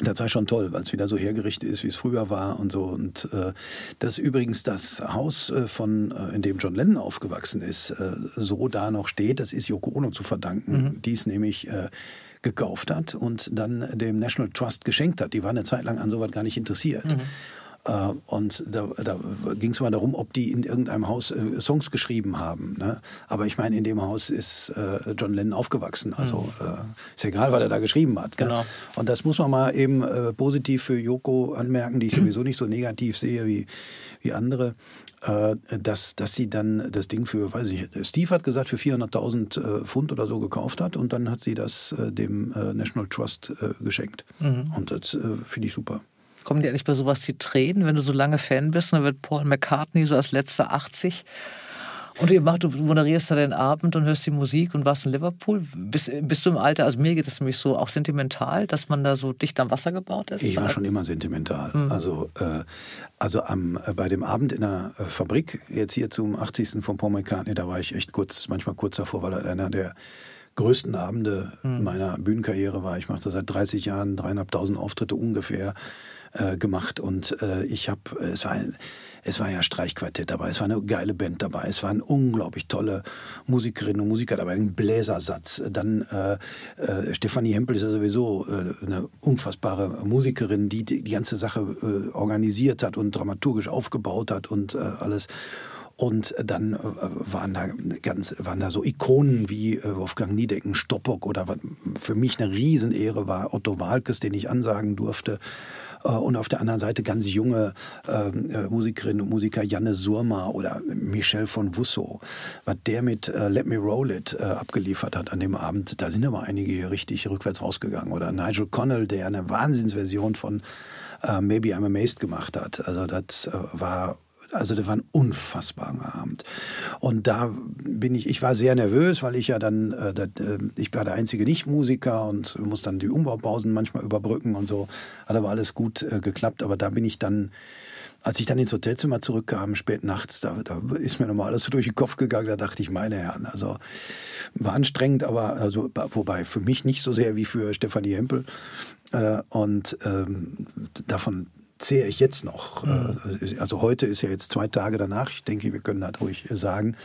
Das sei schon toll, weil es wieder so hergerichtet ist, wie es früher war und so. Und äh, das übrigens das Haus, äh, von, äh, in dem John Lennon aufgewachsen ist, äh, so da noch steht, das ist Yoko Ono zu verdanken. Mhm. Die ist nämlich äh, gekauft hat und dann dem National Trust geschenkt hat. Die war eine Zeit lang an sowas gar nicht interessiert. Mhm. Äh, und da, da ging es mal darum, ob die in irgendeinem Haus äh, Songs geschrieben haben. Ne? Aber ich meine, in dem Haus ist äh, John Lennon aufgewachsen. Also mhm. äh, ist egal, was er da geschrieben hat. Ne? Genau. Ne? Und das muss man mal eben äh, positiv für Joko anmerken, die ich sowieso nicht so negativ sehe wie, wie andere. Äh, dass, dass sie dann das Ding für, weiß ich, Steve hat gesagt, für 400.000 Pfund oder so gekauft hat und dann hat sie das dem National Trust geschenkt. Mhm. Und das finde ich super. Kommen dir eigentlich bei sowas die Tränen, wenn du so lange Fan bist? Und dann wird Paul McCartney so als letzter 80 Und ihr macht, du moderierst da den Abend und hörst die Musik und warst in Liverpool. Bist, bist du im Alter, also mir geht es nämlich so auch sentimental, dass man da so dicht am Wasser gebaut ist? Ich war schon immer sentimental. Mhm. Also, äh, also am, äh, bei dem Abend in der äh, Fabrik, jetzt hier zum 80. von Paul McCartney, da war ich echt kurz, manchmal kurz davor, weil er einer der größten Abende mhm. meiner Bühnenkarriere war. Ich mache seit 30 Jahren dreieinhalbtausend Auftritte ungefähr äh, gemacht und äh, ich habe, es war ein, es war ja Streichquartett dabei, es war eine geile Band dabei, es waren unglaublich tolle Musikerinnen und Musiker dabei, ein Bläsersatz. Dann äh, äh, Stefanie Hempel ist ja sowieso äh, eine unfassbare Musikerin, die die, die ganze Sache äh, organisiert hat und dramaturgisch aufgebaut hat und äh, alles. Und dann äh, waren da ganz, waren da so Ikonen wie äh, Wolfgang Niedecken, Stoppock oder was für mich eine Riesenehre war, Otto Walkes, den ich ansagen durfte. Äh, und auf der anderen Seite ganz junge ähm, äh, Musikerinnen und Musiker, Janne Surma oder Michel von Wusso. Was der mit äh, Let Me Roll It abgeliefert hat an dem Abend, da sind aber einige richtig rückwärts rausgegangen. Oder Nigel Connell, der eine Wahnsinnsversion von Maybe I'm Amazed gemacht hat. Also das war also das war ein unfassbarer Abend. Und da bin ich, ich war sehr nervös, weil ich ja dann, äh, das, äh, ich war der einzige Nicht-Musiker und muss dann die Umbaupausen manchmal überbrücken und so. Hat aber alles gut äh, geklappt. Aber da bin ich dann, als ich dann ins Hotelzimmer zurückkam, spät nachts, da, da ist mir nochmal alles so durch den Kopf gegangen. Da dachte ich, meine Herren, also war anstrengend, aber also, wobei für mich nicht so sehr wie für Stefanie Hempel. Äh, und ähm, davon zehre ich jetzt noch. Mhm. Also heute ist ja jetzt zwei Tage danach. Ich denke, wir können das ruhig sagen.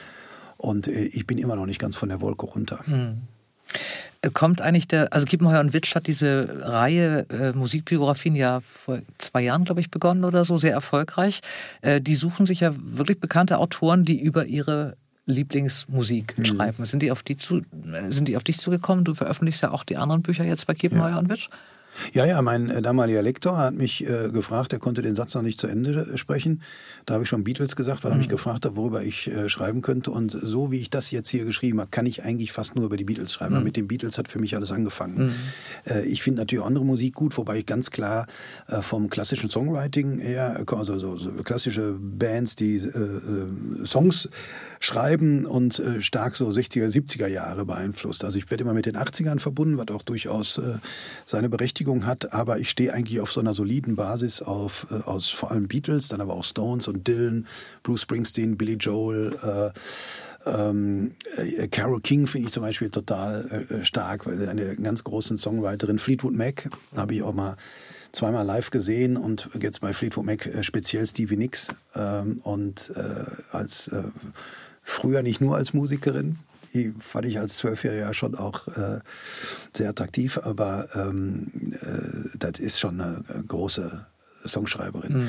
Und äh, ich bin immer noch nicht ganz von der Wolke runter. Mhm. Kommt eigentlich der, also Kiepenheuer und Witsch hat diese Reihe äh, Musikbiografien ja vor zwei Jahren, glaube ich, begonnen oder so, sehr erfolgreich. Äh, die suchen sich ja wirklich bekannte Autoren, die über ihre Lieblingsmusik mhm. schreiben. Sind die, auf die zu, sind die auf dich zugekommen? Du veröffentlichst ja auch die anderen Bücher jetzt bei Kiepenheuer ja. und Witsch. Ja, ja, mein äh, damaliger Lektor hat mich äh, gefragt, er konnte den Satz noch nicht zu Ende äh, sprechen. Da habe ich schon Beatles gesagt, weil er mich mhm. gefragt hat, worüber ich äh, schreiben könnte. Und so wie ich das jetzt hier geschrieben habe, kann ich eigentlich fast nur über die Beatles schreiben. Mhm. Mit den Beatles hat für mich alles angefangen. Mhm. Äh, ich finde natürlich andere Musik gut, wobei ich ganz klar äh, vom klassischen Songwriting her, also so, so klassische Bands, die Songs schreiben und stark so 60er, 70er Jahre beeinflusst. Also ich werde immer mit den 80ern verbunden, was auch durchaus seine Berechtigung Berechtigung hat, aber ich stehe eigentlich auf so einer soliden Basis auf, äh, aus vor allem Beatles, dann aber auch Stones und Dylan, Bruce Springsteen, Billy Joel, äh, ähm, äh, Carole King finde ich zum Beispiel total äh, stark, weil eine ganz große Songwriterin, Fleetwood Mac, habe ich auch mal zweimal live gesehen und jetzt bei Fleetwood Mac äh, speziell Stevie Nicks ähm, und äh, als äh, früher nicht nur als Musikerin, die fand ich als Zwölfjähriger schon auch äh, sehr attraktiv, aber ähm, äh, das ist schon eine große Songschreiberin. Mhm.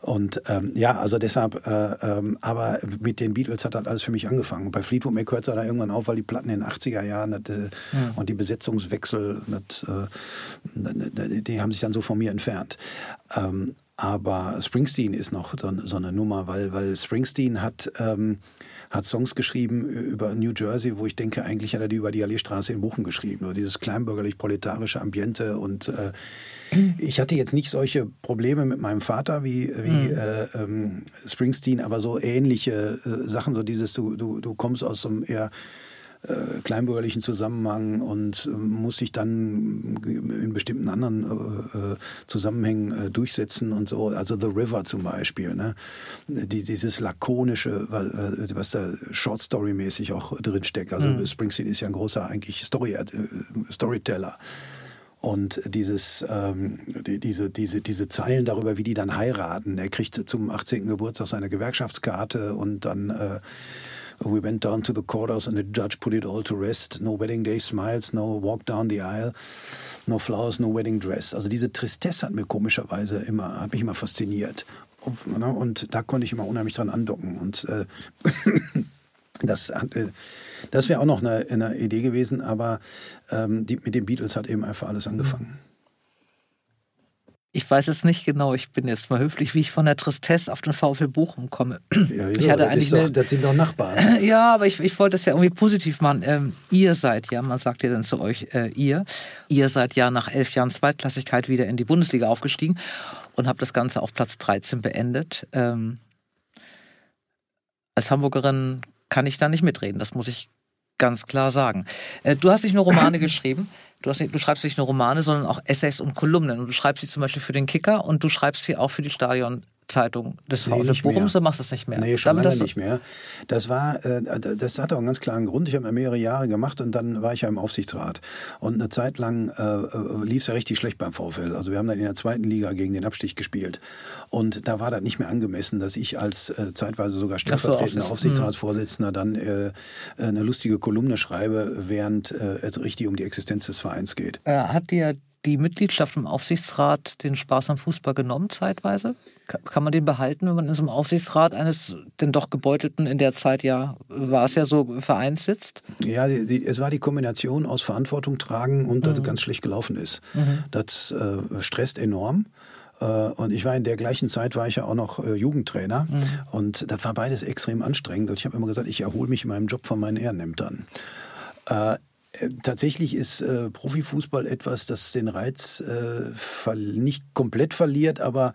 Und ähm, ja, also deshalb, äh, ähm, aber mit den Beatles hat das alles für mich angefangen. Bei Fleetwood Mac hört es da irgendwann auf, weil die Platten in den 80er Jahren das, äh, mhm. und die Besetzungswechsel, das, äh, die haben sich dann so von mir entfernt. Ähm, aber Springsteen ist noch so, so, eine Nummer, weil, weil Springsteen hat ähm, hat Songs geschrieben über New Jersey, wo ich denke, eigentlich hat er die über die Alleestraße in Bochum geschrieben. Oder dieses kleinbürgerlich-proletarische Ambiente. Und äh, ich hatte jetzt nicht solche Probleme mit meinem Vater wie, wie mhm. äh, ähm, Springsteen, aber so ähnliche äh, Sachen, so dieses, du, du, du kommst aus so einem eher äh, kleinbürgerlichen Zusammenhang und äh, muss sich dann in bestimmten anderen äh, äh Zusammenhängen äh, durchsetzen und so. Also The River zum Beispiel, ne? Die, dieses lakonische, was da Short Story mäßig auch drin steckt. Also mhm. Springsteen ist ja ein großer eigentlich Story, äh, Storyteller. Und dieses, ähm, die, diese, diese, diese Zeilen darüber, wie die dann heiraten. Er kriegt zum 18. Geburtstag seine Gewerkschaftskarte und dann äh, We went down to the courthouse and the judge put it all to rest. No wedding day smiles, no walk down the aisle, no flowers, no wedding dress. Also diese Tristesse hat mir komischerweise immer, hat mich immer fasziniert. Ne, und da konnte ich immer unheimlich dran andocken. Und äh, das, äh, das wäre auch noch eine, eine, Idee gewesen, aber ähm, die, mit den Beatles hat eben einfach alles angefangen. Ich weiß es nicht genau. Ich bin jetzt mal höflich, wie ich von der Tristesse auf den VfL Bochum komme. Ja, wieso? ich hatte eigentlich doch, eine, das sind doch Nachbarn. Ja, aber ich, ich wollte das ja irgendwie positiv machen. Ähm, ihr seid ja, man sagt ja dann zu euch, äh, ihr, ihr seid ja nach elf Jahren Zweitklassigkeit wieder in die Bundesliga aufgestiegen und habt das Ganze auf Platz 13 beendet. Ähm, als Hamburgerin kann ich da nicht mitreden. Das muss ich ganz klar sagen. Äh, du hast nicht nur Romane geschrieben, du, hast nicht, du schreibst nicht nur Romane, sondern auch Essays und Kolumnen. Und du schreibst sie zum Beispiel für den Kicker und du schreibst sie auch für die Stadion Zeitung des nee, VfL Bochums, du machst das nicht mehr. Nee, schon Damit lange nicht mehr. Das war, äh, das hatte auch einen ganz klaren Grund. Ich habe mehrere Jahre gemacht und dann war ich ja im Aufsichtsrat. Und eine Zeit lang äh, äh lief es ja richtig schlecht beim VfL. Also wir haben dann in der zweiten Liga gegen den Abstich gespielt. Und da war das nicht mehr angemessen, dass ich als äh, zeitweise sogar stellvertretender so, Aufsichtsratsvorsitzender dann äh, eine lustige Kolumne schreibe, während äh, es richtig um die Existenz des Vereins geht. hat dir die Mitgliedschaft im Aufsichtsrat den Spaß am Fußball genommen zeitweise? Kann man den behalten, wenn man in so einem Aufsichtsrat eines denn doch gebeutelten, in der Zeit ja, war es ja so, Vereins sitzt? Ja, die, die, es war die Kombination aus Verantwortung tragen und mhm. dass es ganz schlecht gelaufen ist. Mhm. Das äh, stresst enorm. Äh, und ich war in der gleichen Zeit, war ich ja auch noch äh, Jugendtrainer. Mhm. Und das war beides extrem anstrengend. Und ich habe immer gesagt, ich erhole mich in meinem Job von meinen Ehrenämtern. Äh, tatsächlich ist äh, Profifußball etwas, das den Reiz äh, nicht komplett verliert, aber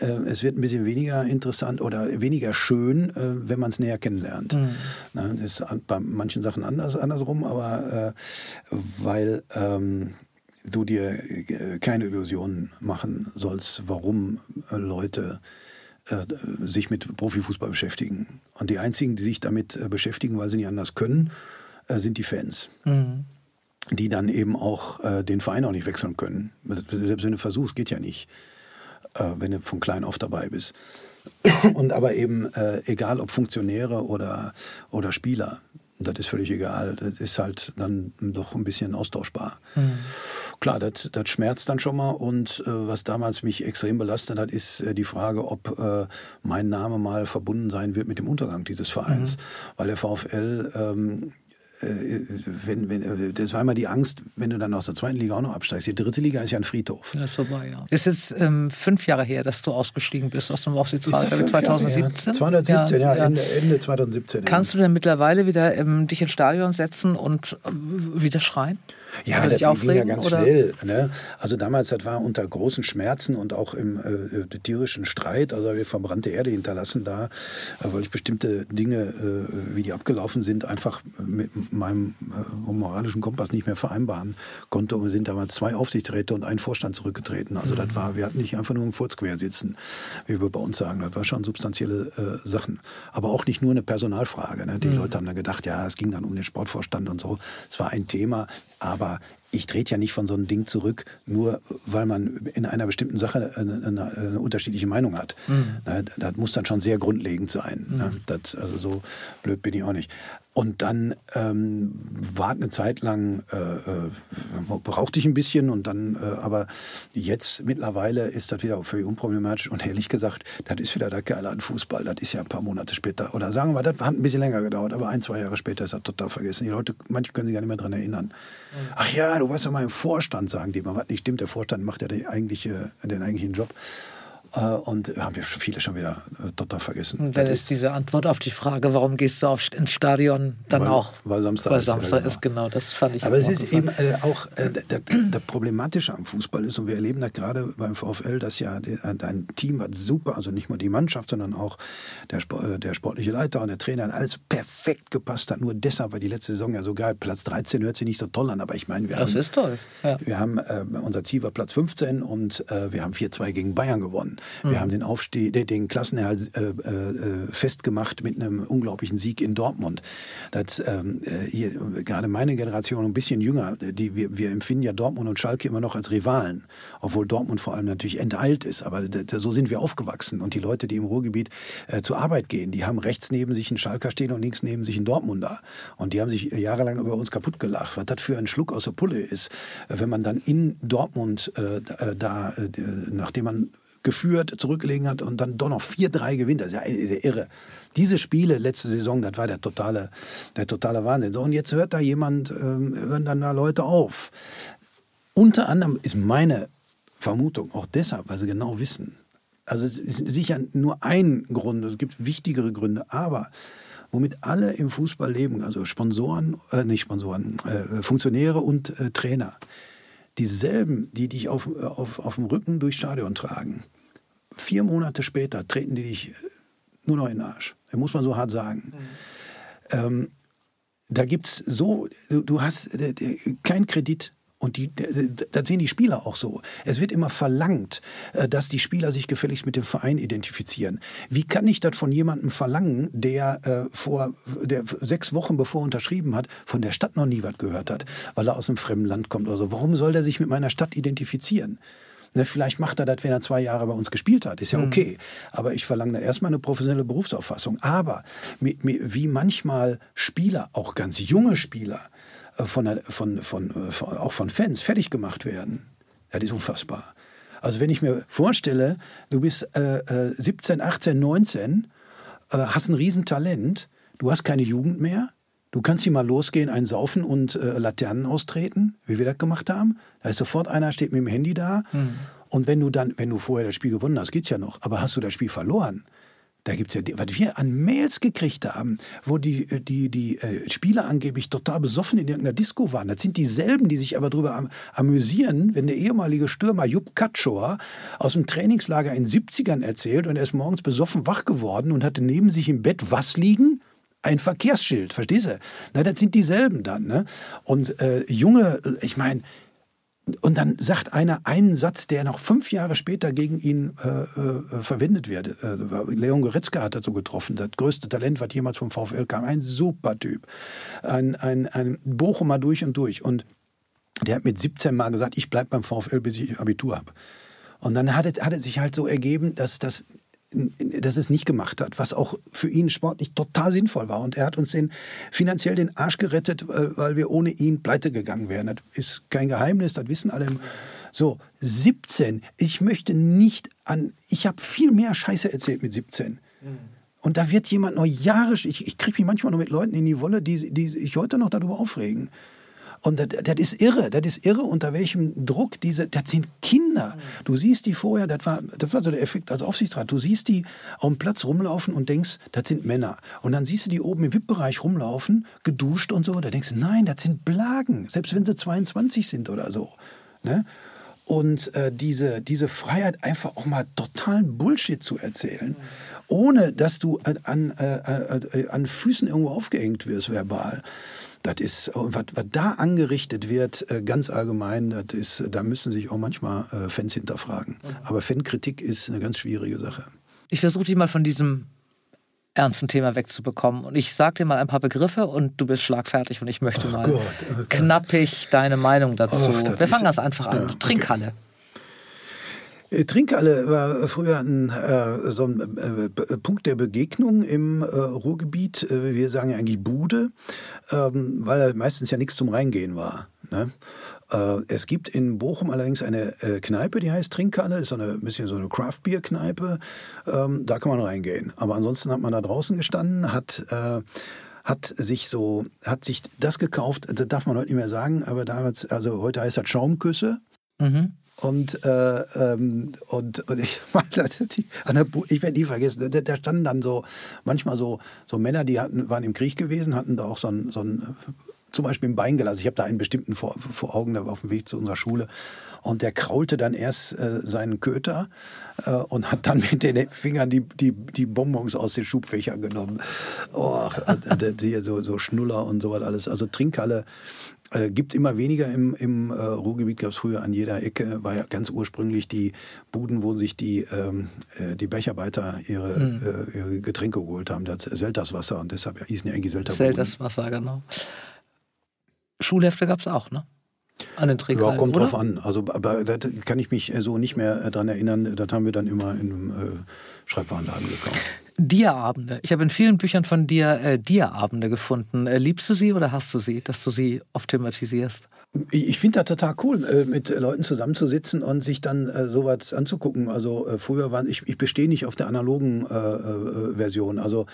äh, es wird ein bisschen weniger interessant oder weniger schön, äh, wenn man es näher kennenlernt. Mhm. Na, das ist bei manchen Sachen anders, andersrum, aber äh, weil ähm, du dir keine Illusionen machen sollst, warum Leute sich mit Profifußball beschäftigen. Und die einzigen, die sich damit beschäftigen, weil sie nicht anders können, äh, sind die Fans. Mhm. Die dann eben auch äh, den Verein auch nicht wechseln können. Selbst wenn du versuchst, geht ja nicht, äh, wenn du von klein auf dabei bist. Und aber eben, äh, egal ob Funktionäre oder, oder Spieler, das ist völlig egal. Das ist halt dann doch ein bisschen austauschbar. Mhm. Klar, das, das schmerzt dann schon mal. Und äh, was damals mich extrem belastet hat, ist äh, die Frage, ob äh, mein Name mal verbunden sein wird mit dem Untergang dieses Vereins. Mhm. Weil der VfL ähm, äh, wenn, wenn, äh, das war immer die Angst, wenn du dann aus der zweiten Liga auch noch absteigst. Die dritte Liga ist ja ein Friedhof. Das ist vorbei, ja. Ist jetzt ähm, fünf Jahre her, dass du ausgestiegen bist aus dem Aufsichtsrat, 2017? Ja. 217, ja, ja, Ende, Ende 2017. Kannst du denn mittlerweile wieder ähm, dich ins Stadion setzen und äh, wieder schreien? Ja, das ging ja ganz oder? schnell. Ne? Also damals, das war unter großen Schmerzen und auch im äh, tierischen Streit, also wir verbrannte Erde hinterlassen da, äh, weil ich bestimmte Dinge, äh, wie die abgelaufen sind, einfach mit meinem äh, moralischen Kompass nicht mehr vereinbaren konnte. Und wir sind damals zwei Aufsichtsräte und ein Vorstand zurückgetreten. Also das war, wir hatten nicht einfach nur im Furzquer sitzen, wie wir bei uns sagen. Das war schon substanzielle äh, Sachen. Aber auch nicht nur eine Personalfrage. Ne? Die mhm. Leute haben dann gedacht, ja, es ging dann um den Sportvorstand und so. Es war ein Thema, aber ich trete ja nicht von so einem Ding zurück, nur weil man in einer bestimmten Sache eine, eine, eine unterschiedliche Meinung hat. Mhm. Das, das, muss dann schon sehr grundlegend sein. Mhm. Das, also so blöd bin ich auch nicht. Und dann ähm, war eine Zeit lang, äh, äh, brauchte ich ein bisschen und dann, äh, aber jetzt mittlerweile ist das wieder völlig unproblematisch und ehrlich gesagt, das ist wieder der Kerl an Fußball, das ist ja ein paar Monate später. Oder sagen wir, das hat ein bisschen länger gedauert, aber ein, zwei Jahre später ist das total vergessen. Die Leute, manche können sich gar nicht mehr dran erinnern. Ach ja, du warst doch mal im Vorstand, sagen die mal. Was nicht stimmt, der Vorstand macht ja den, eigentliche, den eigentlichen Job. Äh, und haben wir viele schon wieder äh, total vergessen. Und dann das ist diese Antwort auf die Frage, warum gehst du auf, ins Stadion dann weil, auch? Weil Samstag, weil Samstag ist, genau. ist, genau. Das fand ich Aber es ist eben äh, auch äh, der, der, Problematische am Fußball ist, und wir erleben das gerade beim VfL, dass ja dein Team hat super, also nicht nur die Mannschaft, sondern auch der, äh, der sportliche Leiter und der Trainer hat alles perfekt gepasst hat. Nur deshalb war die letzte Saison ja so geil. Platz 13 hört sich nicht so toll an, aber ich meine, wir das haben. ist toll. Ja. Wir haben, äh, unser Ziel war Platz 15 und wir haben 4-2 gegen Bayern gewonnen. Wir mhm. haben den Aufstieg Aufstieg, den Klassenerhalt äh, äh, festgemacht mit einem unglaublichen Sieg in Dortmund. Das, ähm, äh, hier, gerade meine Generation, ein bisschen jünger, die, wir, wir empfinden ja Dortmund und Schalke immer noch als Rivalen, obwohl Dortmund vor allem natürlich enteilt ist. Aber so sind wir aufgewachsen. Und die Leute, die im Ruhrgebiet äh, zur Arbeit gehen, die haben rechts neben sich einen Schalker stehen und links neben sich einen Dortmunder. Und die haben sich jahrelang über uns kaputt gelacht, was das für ein Schluck aus der Pulle ist, wenn man dann in Dortmund äh, äh da, äh, nachdem man geführt, zurückgelegen hat und dann doch noch 4-3 gewinnt. Das ist ja irre. Diese Spiele letzte Saison, das war der totale, der totale Wahnsinn. So, und jetzt hört da jemand, ähm, hören dann da Leute auf. Unter anderem ist meine Vermutung auch deshalb, weil sie genau wissen. Also es ist sicher nur ein Grund, es gibt wichtigere Gründe, aber womit alle im Fußball leben, also Sponsoren, äh, nicht Sponsoren, äh, Funktionäre und äh, Trainer, dieselben, die dich auf, auf, auf dem Rücken durchs Stadion tragen, vier Monate später treten die dich äh, nur noch in den Arsch. Das muss man so hart sagen. Ähm, da gibt es so, du, du hast äh, keinen Kredit und die, das sehen die Spieler auch so. Es wird immer verlangt, äh, dass die Spieler sich gefälligst mit dem Verein identifizieren. Wie kann ich das von jemandem verlangen, der äh, vor der sechs Wochen bevor er unterschrieben hat, von der Stadt noch nie was gehört hat, weil er aus einem fremden Land kommt oder so? Warum soll der sich mit meiner Stadt identifizieren? Ne, vielleicht macht er das, wenn er zwei Jahre bei uns gespielt hat. Ist ja mhm. okay. Mhm. Aber ich verlange dann erstmal eine professionelle Berufsauffassung. Aber wie manchmal Spieler, auch ganz junge Spieler, von, von, von, äh, von, auch von Fans fertig gemacht werden, das ist unfassbar. Also wenn ich mir vorstelle, du bist äh, 17, 18, 19, äh, hast ein Riesentalent, du hast keine Jugend mehr, du kannst hier mal losgehen, einen saufen und äh, Laternen austreten, wie wir das gemacht haben. Da ist sofort einer, steht mit dem Handy da. Mhm. Und wenn du dann, wenn du vorher das Spiel gewonnen hast, geht's ja noch. Aber hast du das Spiel verloren, da gibt es ja, was wir an Mails gekriegt haben, wo die, äh, die, die äh, Spieler angeblich total besoffen in irgendeiner Disco waren. Das sind dieselben, die sich aber darüber am, amüsieren, wenn der ehemalige Stürmer Jupp Katschor aus dem Trainingslager in den 70ern erzählt und er ist morgens besoffen wach geworden und hatte neben sich im Bett was liegen? Ein Verkehrsschild, verstehst du? Na, das sind dieselben dann. Ne? Und äh, junge, ich meine, und dann sagt einer einen Satz, der noch fünf Jahre später gegen ihn äh, äh, verwendet wird. Äh, Leon Goretzka hat dazu getroffen, das größte Talent, was jemals vom VfL kam. Ein super Typ. Ein, ein, ein Bochumer durch und durch. Und der hat mit 17 Mal gesagt, ich bleibe beim VfL, bis ich Abitur habe. Und dann hat es, hat es sich halt so ergeben, dass das dass es nicht gemacht hat, was auch für ihn sportlich total sinnvoll war. Und er hat uns den, finanziell den Arsch gerettet, äh, weil wir ohne ihn pleite gegangen wären. Das ist kein Geheimnis, das wissen alle. So, 17. Ich möchte nicht an, ich habe viel mehr Scheiße erzählt mit 17. Und da wird jemand noch Jahre, ich, ich kriege mich manchmal noch mit Leuten in die Wolle, die, die sich heute noch darüber aufregen. Und das, das ist irre, das ist irre, unter welchem Druck diese, das sind Kinder. Du siehst die vorher, das war, das war so der Effekt als Aufsichtsrat, du siehst die auf dem Platz rumlaufen und denkst, das sind Männer. Und dann siehst du die oben im VIP-Bereich rumlaufen, geduscht und so, da denkst du, nein, das sind Blagen, selbst wenn sie 22 sind oder so. Ne? Und äh, diese, diese Freiheit, einfach auch mal totalen Bullshit zu erzählen, ohne dass du an, äh, äh, an Füßen irgendwo aufgehängt wirst, verbal. Das ist, was, was da angerichtet wird, äh, ganz allgemein, das ist, da müssen sich auch manchmal äh, Fans hinterfragen. Mhm. Aber Fankritik ist eine ganz schwierige Sache. Ich versuche dich mal von diesem ernsten Thema wegzubekommen. Und ich sage dir mal ein paar Begriffe und du bist schlagfertig und ich möchte mal Gott. knappig deine Meinung dazu. Och, Wir fangen ganz einfach an. Okay. Trinkhalle. Trinkhalle war früher ein, äh, so ein äh, Punkt der Begegnung im äh, Ruhrgebiet. Äh, wir sagen ja eigentlich Bude, ähm, weil meistens ja nichts zum Reingehen war. Ne? Äh, es gibt in Bochum allerdings eine Kneipe, die heißt Trinkhalle, ist so eine bisschen so eine Craft-Bier-Kneipe. Ähm, da kann man reingehen. Aber ansonsten hat man da draußen gestanden, hat hat sich so, hat sich das gekauft, das darf man heute nicht mehr sagen, aber damals, also heute heißt das Schaumküsse. Mhm. Und, äh, ähm, und, und ich, ich werde nie vergessen, da, da, standen dann so manchmal so, so Männer, die hatten, waren im Krieg gewesen, hatten da auch so ein, so ein zum Beispiel ein Bein gelassen. Ich habe da einen bestimmten vor, vor Augen, der war auf dem Weg zu unserer Schule. Und der kraulte dann erst äh, seinen Köter äh, und hat dann mit den Fingern die, die, die Bonbons aus den Schubfächern genommen. Oh, die, so, so Schnuller und sowas alles. Also Trinkhalle äh, gibt immer weniger im, im äh, Ruhrgebiet, gab es früher an jeder Ecke, war ja ganz ursprünglich die Buden, wo sich die, ähm, äh, die Bergarbeiter ihre, mhm. äh, ihre Getränke geholt haben, das Selterswasser und deshalb hießen ja eigentlich Selterbuden. Selterswasser, genau. Schulhefte gab es auch, ne? An den Trinkhallen, Ja, kommt oder? drauf an. Also, aber da kann ich mich so nicht mehr dran erinnern. Das haben wir dann immer in einem äh, Schreibwarenladen gekauft. Dia-Abende. Ich habe in vielen Büchern von dir äh, Dia-Abende gefunden. Äh, liebst du sie oder hast du sie, dass du sie oft thematisierst? Ich finde das total cool, äh, mit Leuten zusammenzusitzen und sich dann äh, sowas anzugucken. Also äh, früher waren ich, ich bestehe nicht auf der analogen äh, Version. Also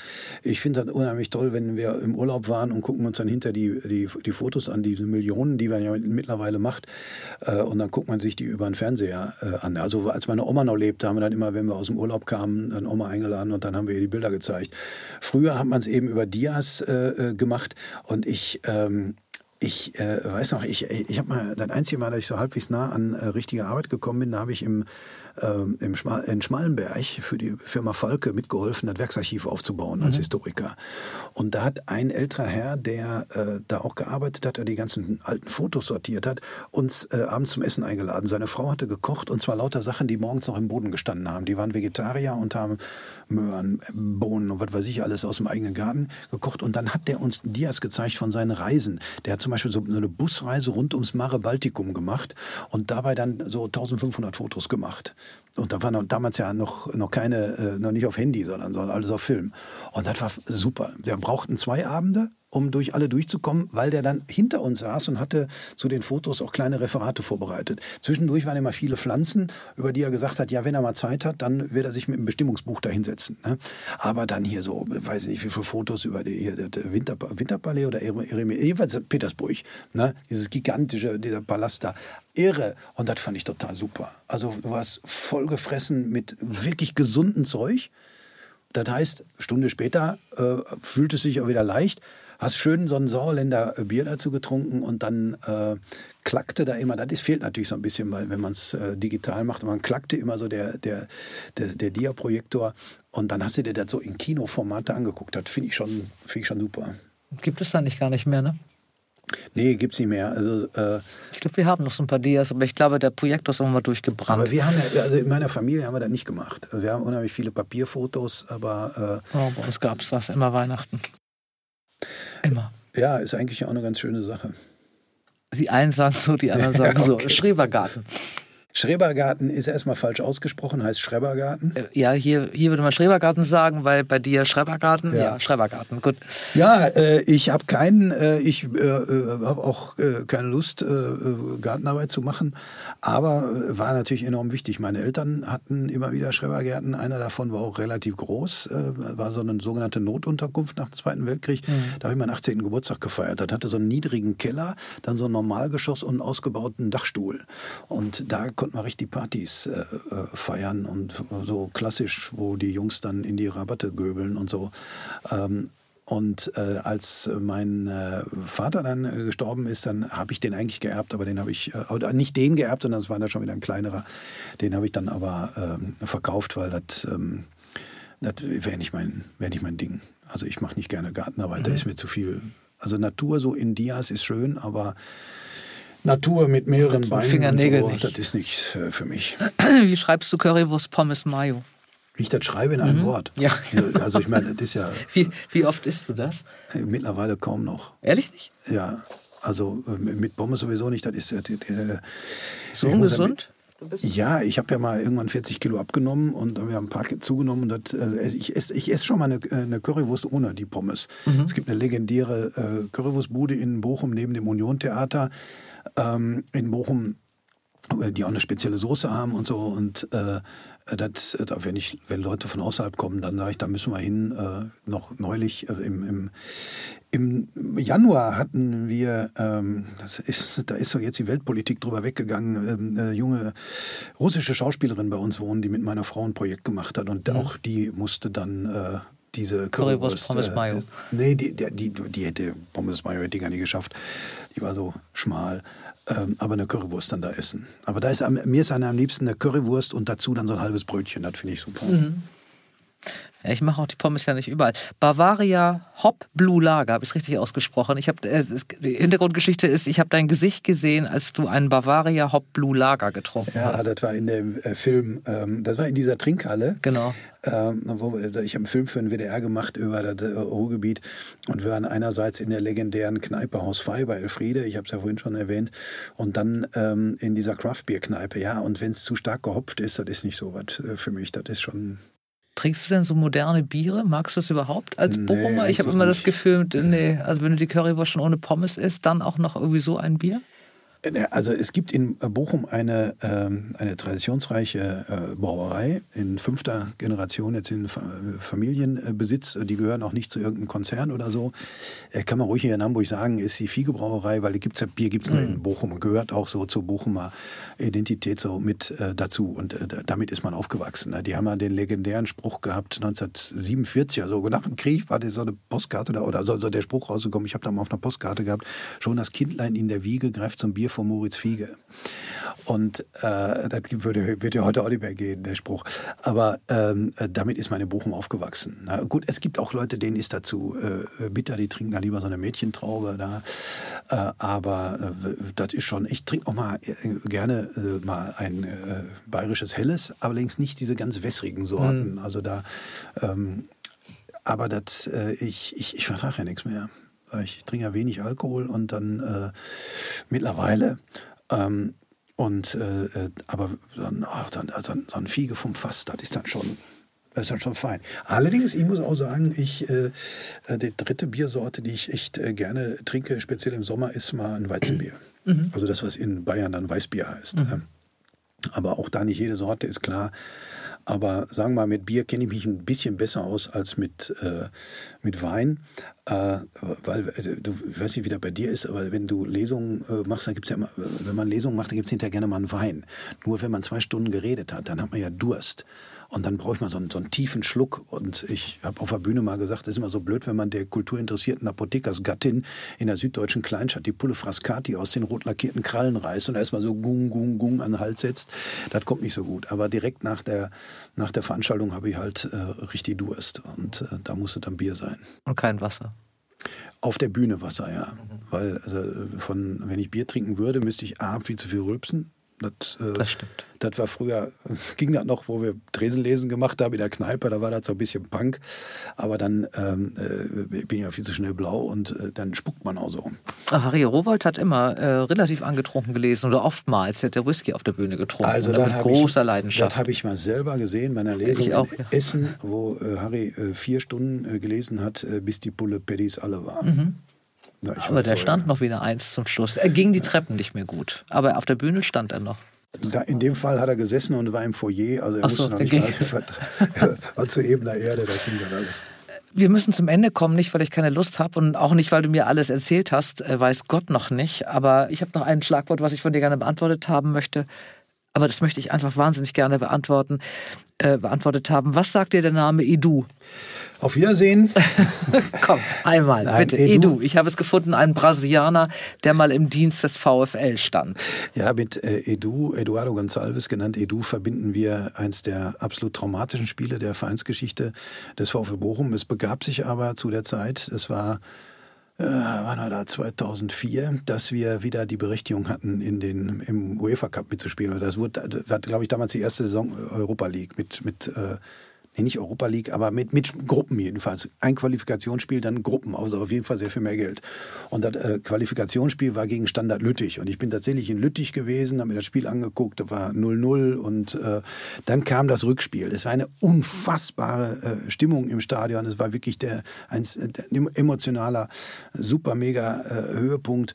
ich finde das unheimlich toll, wenn wir im Urlaub waren und gucken uns dann hinter die, die, die Fotos an, diese Millionen, die man ja mittlerweile macht. Und dann guckt man sich die über den Fernseher an. Also als meine Oma noch lebte, haben wir dann immer, wenn wir aus dem Urlaub kamen, dann Oma eingeladen und dann haben wir ihr die Bilder gezeigt. Früher hat man es eben über Dias gemacht und ich ähm, Ich äh, weiß noch, ich, ich habe mal das einzige Mal, dass ich so halbwegs nah an äh, richtige Arbeit gekommen bin, da habe ich im, ähm, im Schmal in Schmallenberg für die Firma Falke mitgeholfen, das Werksarchiv aufzubauen als mhm. Historiker. Und da hat ein älterer Herr, der äh, da auch gearbeitet hat, der die ganzen alten Fotos sortiert hat, uns äh, abends zum Essen eingeladen. Seine Frau hatte gekocht und zwar lauter Sachen, die morgens noch im Boden gestanden haben. Die waren Vegetarier und haben Möhren, Bohnen und was weiß ich alles aus dem eigenen Garten gekocht. Und dann hat der uns Dias gezeigt von seinen Reisen. Der hat zum Beispiel so eine Busreise rund ums Mare Baltikum gemacht und dabei dann so 1500 Fotos gemacht. Und da war damals ja noch, noch keine, äh, noch nicht auf Handy, sondern, sondern alles auf Film. Und das war super. Wir brauchten zwei Abende um durch alle durchzukommen, weil der dann hinter uns saß und hatte zu den Fotos auch kleine Referate vorbereitet. Zwischendurch waren immer viele Pflanzen, über die er gesagt hat, ja, wenn er mal Zeit hat, dann wird er sich mit dem Bestimmungsbuch da hinsetzen. Ne? Aber dann hier so, weiß ich nicht, wie viele Fotos über die, hier, der Winter, Winterpalais oder jedenfalls Petersburg, ne? dieses gigantische, dieser Palast da. Irre. Und das fand ich total super. Also du warst vollgefressen mit wirklich gesundem Zeug. Das heißt, Stunde später äh, fühlt es sich auch wieder leicht hast schön so ein Sauerländer Bier dazu getrunken und dann äh, klackte da immer, das fehlt natürlich so ein bisschen, weil wenn man es äh, digital macht, man klackte immer so der, der, der, der Dia-Projektor und dann hast du dir das so in Kinoformate angeguckt. Das finde ich, schon, find ich schon super. Gibt es da nicht gar nicht mehr, ne? Nee, gibt es nicht mehr. Also, äh, ich glaube, wir haben noch so ein paar Dias, aber ich glaube, der Projektor ist irgendwann durchgebrannt. Aber wir haben ja, also in meiner Familie haben wir das nicht gemacht. Also wir haben unheimlich viele Papierfotos, aber. Äh, oh, bei uns gab es was, immer Weihnachten. Immer. Ja, ist eigentlich auch eine ganz schöne Sache. Die einen sagen so, die anderen sagen ja, okay. so. Schrebergarten. Schrebergarten ist erstmal falsch ausgesprochen, heißt Schrebergarten. Äh, ja, hier, hier würde man Schrebergarten sagen, weil bei dir Schrebergarten, ja, ja Schrebergarten, gut. Ja, äh, ich habe keinen, äh, ich äh, äh habe auch äh, keine Lust, Gartenarbeit zu machen, aber war natürlich enorm wichtig. Meine Eltern hatten immer wieder Schrebergärten, einer davon war auch relativ groß, war so eine sogenannte Notunterkunft nach dem Zweiten Weltkrieg. Mhm. Da habe ich meinen 18. Geburtstag gefeiert. Das hatte so einen niedrigen Keller, dann so ein Normalgeschoss und einen ausgebauten Dachstuhl. Und da konnten wir richtig Partys äh, äh, feiern und so klassisch, wo die Jungs dann in die Rabatte göbeln und so. Ähm, und äh, als mein äh, Vater dann äh, gestorben ist, dann habe ich den eigentlich geerbt, aber den habe ich, äh, oder nicht den geerbt, sondern es war dann schon wieder ein kleinerer. Den habe ich dann aber ähm, verkauft, weil das, ähm, das wäre nicht, mein, wär nicht mein Ding. Also ich mache nicht gerne Gartenarbeit, mhm. da ist mir zu viel. Also Natur so in Dias ist schön, aber Natur mit mehreren mit Beinen Fingernägel so, das ist nicht äh, für mich. Wie schreibst du Currywurst Pommes Mayo? Wie ich das schreibe in einem mhm. Wort. Ja. Also ich meine, das ist ja. Wie, wie oft isst du das? Äh, mittlerweile kaum noch. Ehrlich nicht? Ja. Also äh, mit Pommes sowieso nicht. Das ist äh, so ungesund. Ja, ich habe ja mal irgendwann 40 Kilo abgenommen und wir haben ein paar zugenommen. Und das, äh, ich esse ich ess schon mal eine, eine Currywurst ohne die Pommes. Mhm. Es gibt eine legendäre äh, Currywurstbude in Bochum neben dem Union-Theater ähm, in Bochum, die auch eine spezielle Soße haben und so. Und äh, das, wenn, ich, wenn Leute von außerhalb kommen, dann sage ich, da müssen wir hin. Äh, noch neulich äh, im, im, im Januar hatten wir, ähm, das ist, da ist so jetzt die Weltpolitik drüber weggegangen, ähm, eine junge russische Schauspielerin bei uns wohnen, die mit meiner Frau ein Projekt gemacht hat. Und mhm. auch die musste dann äh, diese Currywurst, Pommes äh, Mayo. nee, die, die, die, die hätte Pommes Mayo hätte die gar nicht geschafft. Die war so schmal. Ähm, aber eine Currywurst dann da essen. Aber da ist mir ist eine am liebsten eine Currywurst und dazu dann so ein halbes Brötchen. Das finde ich super. Mhm. Ja, ich mache auch die Pommes ja nicht überall. Bavaria Hop Blue Lager, habe ich es richtig ausgesprochen. Ich habe äh, die Hintergrundgeschichte ist, ich habe dein Gesicht gesehen, als du einen Bavaria Hop Blue Lager getrunken ja, hast. Ja, das war in dem äh, Film, ähm, das war in dieser Trinkhalle. Genau. Ähm, wo, ich habe einen Film für den WDR gemacht über das äh, Ruhrgebiet und wir waren einerseits in der legendären Kneipe Haus Fei bei Elfriede, ich habe es ja vorhin schon erwähnt, und dann ähm, in dieser Craftbeer-Kneipe. Ja, und wenn es zu stark gehopft ist, das ist nicht so was äh, für mich. Das ist schon Trinkst du denn so moderne Biere? Magst du es überhaupt als nee, Bochumer? Ich habe immer nicht. das Gefühl, nee, also wenn du die Currywurst schon ohne Pommes isst, dann auch noch irgendwie so ein Bier? Äh, also es gibt in Bochum eine, ähm, eine traditionsreiche äh, Brauerei in fünfter Generation, jetzt in Familienbesitz. Die gehören auch nicht zu irgendeinem Konzern oder so. Äh, kann man ruhig hier in Hamburg sagen, ist die Fiege Brauerei, weil gibt's ja, Bier gibt es nur in mhm. Bochum und gehört auch so zur Bochumer Identität so mit dazu. Und damit ist man aufgewachsen. Ne? Die haben ja den legendären Spruch gehabt, 1947, also nach dem Krieg war das so eine Postkarte oder, oder so, so der Spruch rausgekommen, ich habe da mal auf einer Postkarte gehabt, schon das Kindlein in der Wiege greift zum Bier von Moritz Fiege. Und äh, das würde, wird ja heute auch nicht mehr gehen, der Spruch. Aber ähm, damit ist in Bochum aufgewachsen. Na, gut, es gibt auch Leute, denen ist dazu äh, bitter, die trinken da lieber so eine Mädchentraube. Da. Äh, aber äh, das ist schon, ich trinke auch mal äh, gerne äh, mal ein äh, bayerisches Helles, allerdings nicht diese ganz wässrigen Sorten. Mhm. Also da, ähm, aber das, ich, ich, ich vertrage ja nichts mehr. Ich trinke ja wenig Alkohol und dann äh, mittlerweile. Ähm, und äh, äh aber dann, ach, dann, also so ein Fiege vom Fass, das ist dann schon. Das ist dann schon fein. Allerdings, ich muss auch sagen, ich, äh, äh die dritte Biersorte, die ich echt äh, gerne trinke, speziell im Sommer, ist mal ein Weizenbier. Mhm. Also das, was in Bayern dann Weißbier heißt. Mhm. Aber auch da nicht jede Sorte ist klar. Aber sagen wir mal, mit Bier kenne ich mich ein bisschen besser aus als mit, äh, mit Wein. Äh, weil, äh, du, ich weiß nicht, wie das bei dir ist, aber wenn du Lesungen äh, machst, dann gibt es ja immer, wenn man Lesungen macht, dann gibt es hinterher gerne mal einen Wein. Nur wenn man zwei Stunden geredet hat, dann hat man ja Durst. Und dann brauche ich mal so einen, so einen tiefen Schluck. Und ich habe auf der Bühne mal gesagt, das ist immer so blöd, wenn man der kulturinteressierten Apothekersgattin in der süddeutschen Kleinstadt die Pulle Frascati aus den rot lackierten Krallen reißt und erstmal so gung, gung, gung an den Hals setzt. Das kommt nicht so gut. Aber direkt nach der, nach der Veranstaltung habe ich halt äh, richtig Durst. Und äh, da musste dann Bier sein. Und kein Wasser. Auf der Bühne Wasser, ja. Mhm. Weil also von, wenn ich Bier trinken würde, müsste ich A, viel zu viel rülpsen das, äh, das stimmt. Das war früher, ging das noch, wo wir Tresenlesen gemacht haben in der Kneipe, da war das so ein bisschen Punk. Aber dann ähm, äh, bin ich ja viel zu schnell blau und äh, dann spuckt man auch so. Ah, Harry Rowold hat immer äh, relativ angetrunken gelesen oder oftmals hat er Whisky auf der Bühne getrunken. Also mit großer ich, Leidenschaft. Das habe ich mal selber gesehen bei einer Lesung auch, in ja. Essen, wo äh, Harry äh, vier Stunden gelesen hat, bis die Pulle Paddies alle waren. Mhm. Na, aber der stand noch wieder eins zum Schluss. Er ging die Treppen nicht mehr gut. Aber auf der Bühne stand er noch. Da, in dem Fall hat er gesessen und war im Foyer, also er Ach musste so, noch nicht mal, war zu ebener Erde, da ging dann alles. Wir müssen zum Ende kommen, nicht weil ich keine Lust habe und auch nicht, weil du mir alles erzählt hast, äh, weiß Gott noch nicht. Aber ich habe noch ein Schlagwort, was ich von dir gerne beantwortet haben möchte. Aber das möchte ich einfach wahnsinnig gerne beantworten, äh, beantwortet haben. Was sagt dir der Name Edu? Auf Wiedersehen. Komm, einmal, Nein, bitte. Edu. Edu. Ich habe es gefunden, ein Brasilianer, der mal im Dienst des VfL stand. Ja, mit äh, Edu, Eduardo Gonçalves genannt Edu, verbinden wir eins der absolut traumatischen Spiele der Vereinsgeschichte des VfL Bochum. Es begab sich aber zu der Zeit, es war äh, wann war da 2004, dass wir wieder die Berechtigung hatten, in den im UEFA Cup mitzuspielen. Das wurde, das war, glaube ich, damals die erste Saison Europa League mit mit äh, nee, nicht Europa League, aber mit, mit Gruppen jedenfalls. Ein Qualifikationsspiel, dann Gruppen, also auf jeden Fall sehr viel mehr Geld. Und das äh, Qualifikationsspiel war gegen Standard Lüttich. Und ich bin tatsächlich in Lüttich gewesen, habe mir das Spiel angeguckt, da war 0-0 und äh, dann kam das Rückspiel. Es war eine unfassbare äh, Stimmung im Stadion. Es war wirklich der, ein, ein emotionaler, super mega äh, Höhepunkt.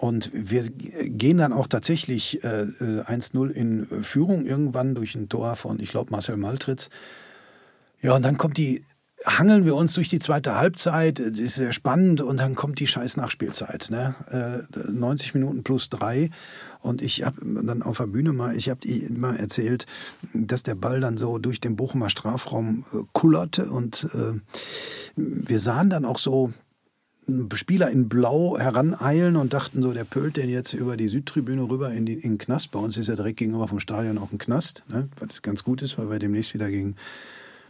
Und wir gehen dann auch tatsächlich äh, 1-0 äh, in Führung irgendwann durch ein Tor von, ich glaube, Marcel Maltritz. Ja, und dann kommt die, hangeln wir uns durch die zweite Halbzeit, das ist sehr spannend und dann kommt die scheiß Nachspielzeit, ne? Äh, 90 Minuten plus drei und ich habe dann auf der Bühne mal, ich habe immer erzählt, dass der Ball dann so durch den Bochumer Strafraum äh, kullerte und äh, wir sahen dann auch so Spieler in Blau heraneilen und dachten so, der pölt den jetzt über die Südtribüne rüber in, die, in den Knast. Bei uns ist ja direkt gegenüber vom Stadion auch ein Knast, ne? was ganz gut ist, weil wir demnächst wieder gegen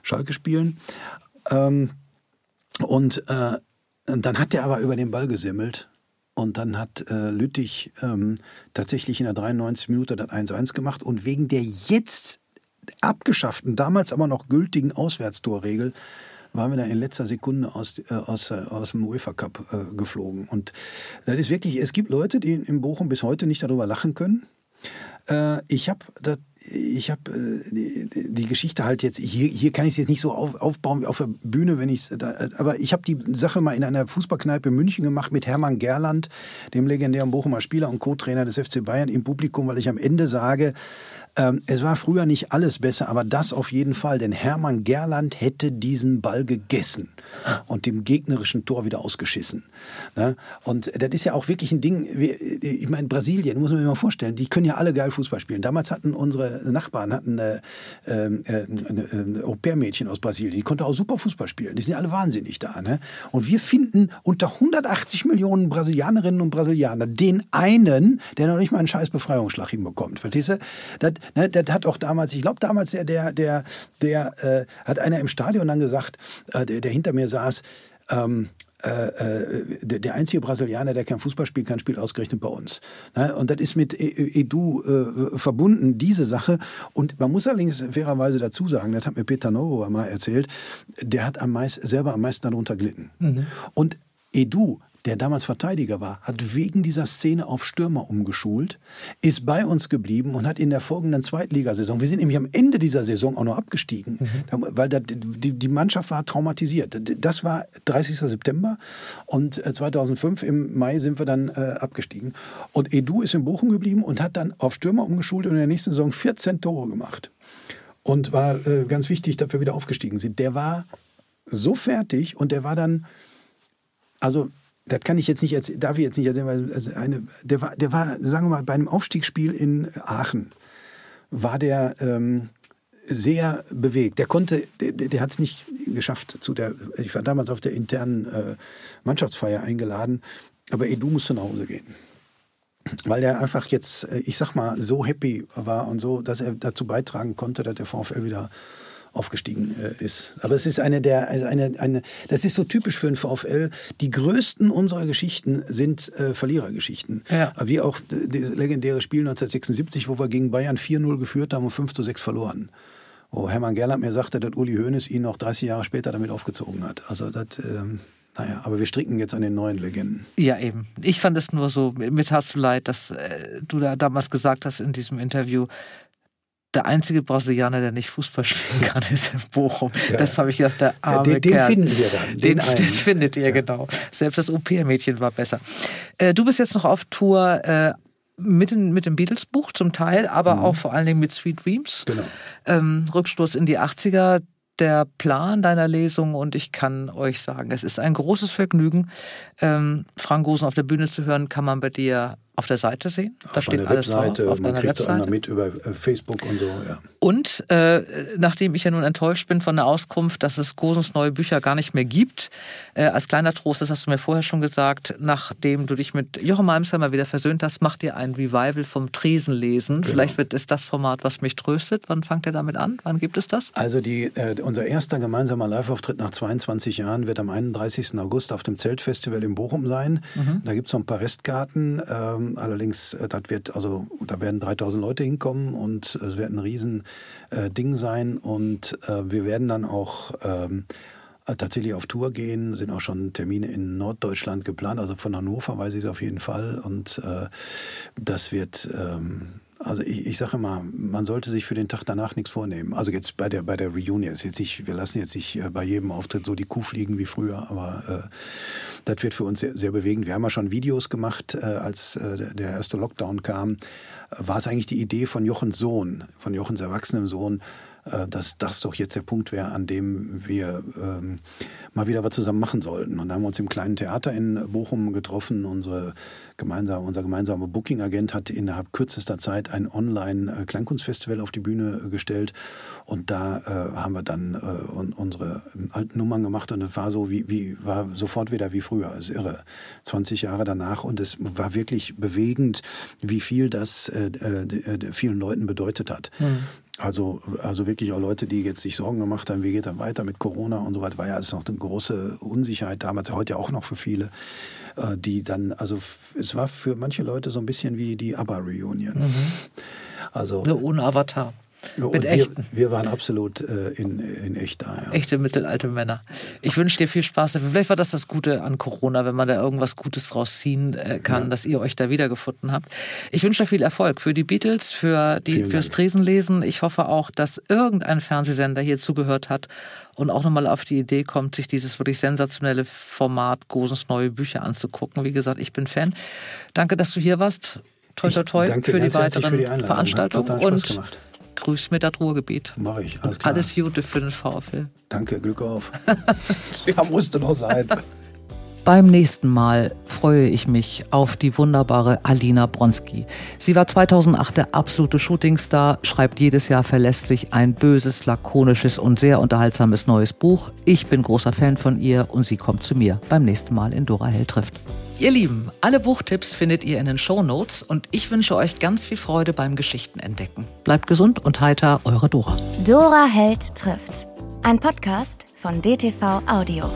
Schalke spielen. Ähm, und äh, dann hat er aber über den Ball gesimmelt. Und dann hat äh, Lüttich ähm, tatsächlich in der 93 Minute das 1-1 gemacht. Und wegen der jetzt abgeschafften, damals aber noch gültigen Auswärtstorregel, waren wir da in letzter Sekunde aus, äh, aus, äh, aus dem UEFA Cup äh, geflogen. Und das ist wirklich, es gibt Leute, die in Bochum bis heute nicht darüber lachen können. Äh, ich habe ich habe äh, die, die, Geschichte halt jetzt, hier, hier kann ich es jetzt nicht so auf, aufbauen wie auf der Bühne, wenn ich aber ich habe die Sache mal in einer Fußballkneipe in München gemacht mit Hermann Gerland, dem legendären Bochumer Spieler und Co-Trainer des FC Bayern im Publikum, weil ich am Ende sage, ähm, es war früher nicht alles besser, aber das auf jeden Fall, denn Hermann Gerland hätte diesen Ball gegessen und dem gegnerischen Tor wieder ausgeschissen. Ne? Und das ist ja auch wirklich ein Ding, ich meine, Brasilien, muss man sich mal vorstellen, die können ja alle geil Fußball spielen. Damals hatten unsere Nachbarn hatten eine, ähm, äh, eine Au-pair-Mädchen aus Brasilien, die konnte auch super Fußball spielen. Die sind ja alle wahnsinnig da. Ne? Und wir finden unter 180 Millionen Brasilianerinnen und Brasilianer den einen, der noch nicht mal einen scheiß Befreiungsschlag hinbekommt. Verstehst du? Das, ne, das hat auch damals, ich glaube damals, der, der, der, der äh, hat einer im Stadion dann gesagt, äh, der, der hinter mir saß, ähm, äh, äh, der, der, einzige Brasilianer, der kein Fußball spielen kann, spielt ausgerechnet bei uns. Ne? Und das ist mit e, e, Edu äh, verbunden, diese Sache. Und man muss allerdings fairerweise dazu sagen, das hat mir Peter Novo einmal erzählt, der hat am meist, selber am meisten darunter gelitten. Mhm. Und Edu der damals Verteidiger war, hat wegen dieser Szene auf Stürmer umgeschult, ist bei uns geblieben und hat in der folgenden Zweitligasaison, wir sind nämlich am Ende dieser Saison auch noch abgestiegen, mhm. weil da, die, die, Mannschaft war traumatisiert. Das war 30. September und 2005 äh, im Mai sind wir dann äh, abgestiegen. Und Edu ist in Bochum geblieben und hat dann auf Stürmer umgeschult und in der nächsten Saison 14 Tore gemacht. Und war äh, ganz wichtig, dass wir wieder aufgestiegen sind. Der war so fertig und der war dann, also das kann ich jetzt nicht erzählen, darf ich jetzt nicht erzählen, weil also eine, der war, der war, sagen wir mal, bei einem Aufstiegsspiel in Aachen war der ähm, sehr bewegt. Der konnte, der, der hat es nicht geschafft zu der, ich war damals auf der internen äh, Mannschaftsfeier eingeladen, aber Edu musste nach Hause gehen. Weil er einfach jetzt, äh, ich sag mal, so happy war und so, dass er dazu beitragen konnte, dass der VfL wieder aufgestiegen äh, ist. Aber es ist eine der, also eine, eine, das ist so typisch für den VfL. Die größten unserer Geschichten sind äh, Verlierergeschichten. Ja. Wie auch das legendäre Spiel 1976, wo wir gegen Bayern 4-0 geführt haben und 5 zu 6 verloren. Wo Hermann Gerland mir sagte, dass Uli Hoeneß ihn noch 30 Jahre später damit aufgezogen hat. Also das, ähm, naja, aber wir stricken jetzt an den neuen Legenden. Ja, eben. Ich fand es nur so, mit hast du leid, dass äh, du da damals gesagt hast in diesem Interview, der einzige Brasilianer, der nicht Fußball spielen kann, ist in Bochum. Ja. Das habe ich gedacht, der arme ja, den, den finden wir dann. Den, den, den findet ihr, ja. genau. Selbst das OP-Mädchen war besser. Äh, du bist jetzt noch auf Tour äh, mit, den, mit dem Beatles-Buch zum Teil, aber mhm. auch vor allen Dingen mit Sweet Dreams. Genau. Ähm, Rückstoß in die 80er. Der Plan deiner Lesung und ich kann euch sagen, es ist ein großes Vergnügen, ähm, Frank Gosen auf der Bühne zu hören, kann man bei dir auf der Seite sehen. Da auf steht alles Webseite, drauf. Auf man kriegt es auch mit über äh, Facebook und so. Ja. Und äh, nachdem ich ja nun enttäuscht bin von der Auskunft, dass es Gosens neue Bücher gar nicht mehr gibt, äh, als kleiner Trost, das hast du mir vorher schon gesagt, nachdem du dich mit Jochen Malmsheimer wieder versöhnt hast, macht ihr ein Revival vom Tresenlesen. Genau. Vielleicht wird es das Format, was mich tröstet. Wann fangt ihr damit an? Wann gibt es das? Also die, äh, unser erster gemeinsamer Live-Auftritt nach 22 Jahren wird am 31. August auf dem Zeltfestival in Bochum sein. Mhm. Da gibt es noch ein paar Restkarten. Ähm, allerdings, äh, das wird, also da werden 3000 Leute hinkommen und es wird ein riesen äh, sein und äh, wir werden dann auch ähm, tatsächlich auf Tour gehen, sind auch schon Termine in Norddeutschland geplant, also von Hannover weiß ich es auf jeden Fall und äh, das wird ähm, also ich, ich sage immer, man sollte sich für den Tag danach nichts vornehmen. Also jetzt bei der bei der Reunion ist jetzt nicht, wir lassen jetzt nicht äh, bei jedem Auftritt so die Kuh fliegen wie früher, aber äh, das wird für uns sehr, sehr bewegend. Wir haben ja schon Videos gemacht, äh, als äh, der erste Lockdown kam. War es eigentlich die Idee von Jochens Sohn, von Jochens erwachsenem Sohn, dass das doch jetzt der Punkt wäre, an dem wir ähm, mal wieder was zusammen machen sollten. Und da haben wir uns im kleinen Theater in Bochum getroffen. Unsere gemeinsame, unser gemeinsamer Booking-Agent hat innerhalb kürzester Zeit ein Online-Kleinkunstfestival auf die Bühne gestellt. Und da äh, haben wir dann äh, unsere alten Nummern gemacht und es war so wie, wie war sofort wieder wie früher. Das ist irre. 20 Jahre danach und es war wirklich bewegend, wie viel das äh, äh vielen Leuten bedeutet hat. Mhm. Also, also wirklich auch Leute, die jetzt sich Sorgen gemacht haben, wie geht er weiter mit Corona und so weiter, war ja alles noch eine große Unsicherheit damals, heute ja auch noch für viele, äh, die dann, also es war für manche Leute so ein bisschen wie die ABBA-Reunion. Mhm. Also, ohne Avatar. Mit echten. Wir, waren absolut äh, in, in echt da. Ja. Echte mittelalte Männer. Ich wünsche dir viel Spaß. Vielleicht war das das Gute an Corona, wenn man da irgendwas Gutes draus ziehen äh, kann, ja. dass ihr euch da wiedergefunden habt. Ich wünsche dir viel Erfolg für die Beatles, für die, fürs Tresenlesen. Ich hoffe auch, dass irgendein Fernsehsender hier zugehört hat und auch nochmal auf die Idee kommt, sich dieses wirklich sensationelle Format Gosens neue Bücher anzugucken. Wie gesagt, ich bin Fan. Danke, dass du hier warst. Toi, toi, toi für die weiteren für die Veranstaltungen. Und gemacht. Grüß mir das Ruhrgebiet. Mach ich. Alles, klar. alles Gute für den VfL. Danke, Glück auf. da musste noch sein. Beim nächsten Mal freue ich mich auf die wunderbare Alina Bronski. Sie war 2008 der absolute Shootingstar, schreibt jedes Jahr verlässlich ein böses, lakonisches und sehr unterhaltsames neues Buch. Ich bin großer Fan von ihr und sie kommt zu mir beim nächsten Mal in Dora Hell trifft. Ihr Lieben, alle Buchtipps findet ihr in den Show Notes und ich wünsche euch ganz viel Freude beim Geschichtenentdecken. Bleibt gesund und heiter, eure Dora. Dora Held trifft. Ein Podcast von DTV Audio.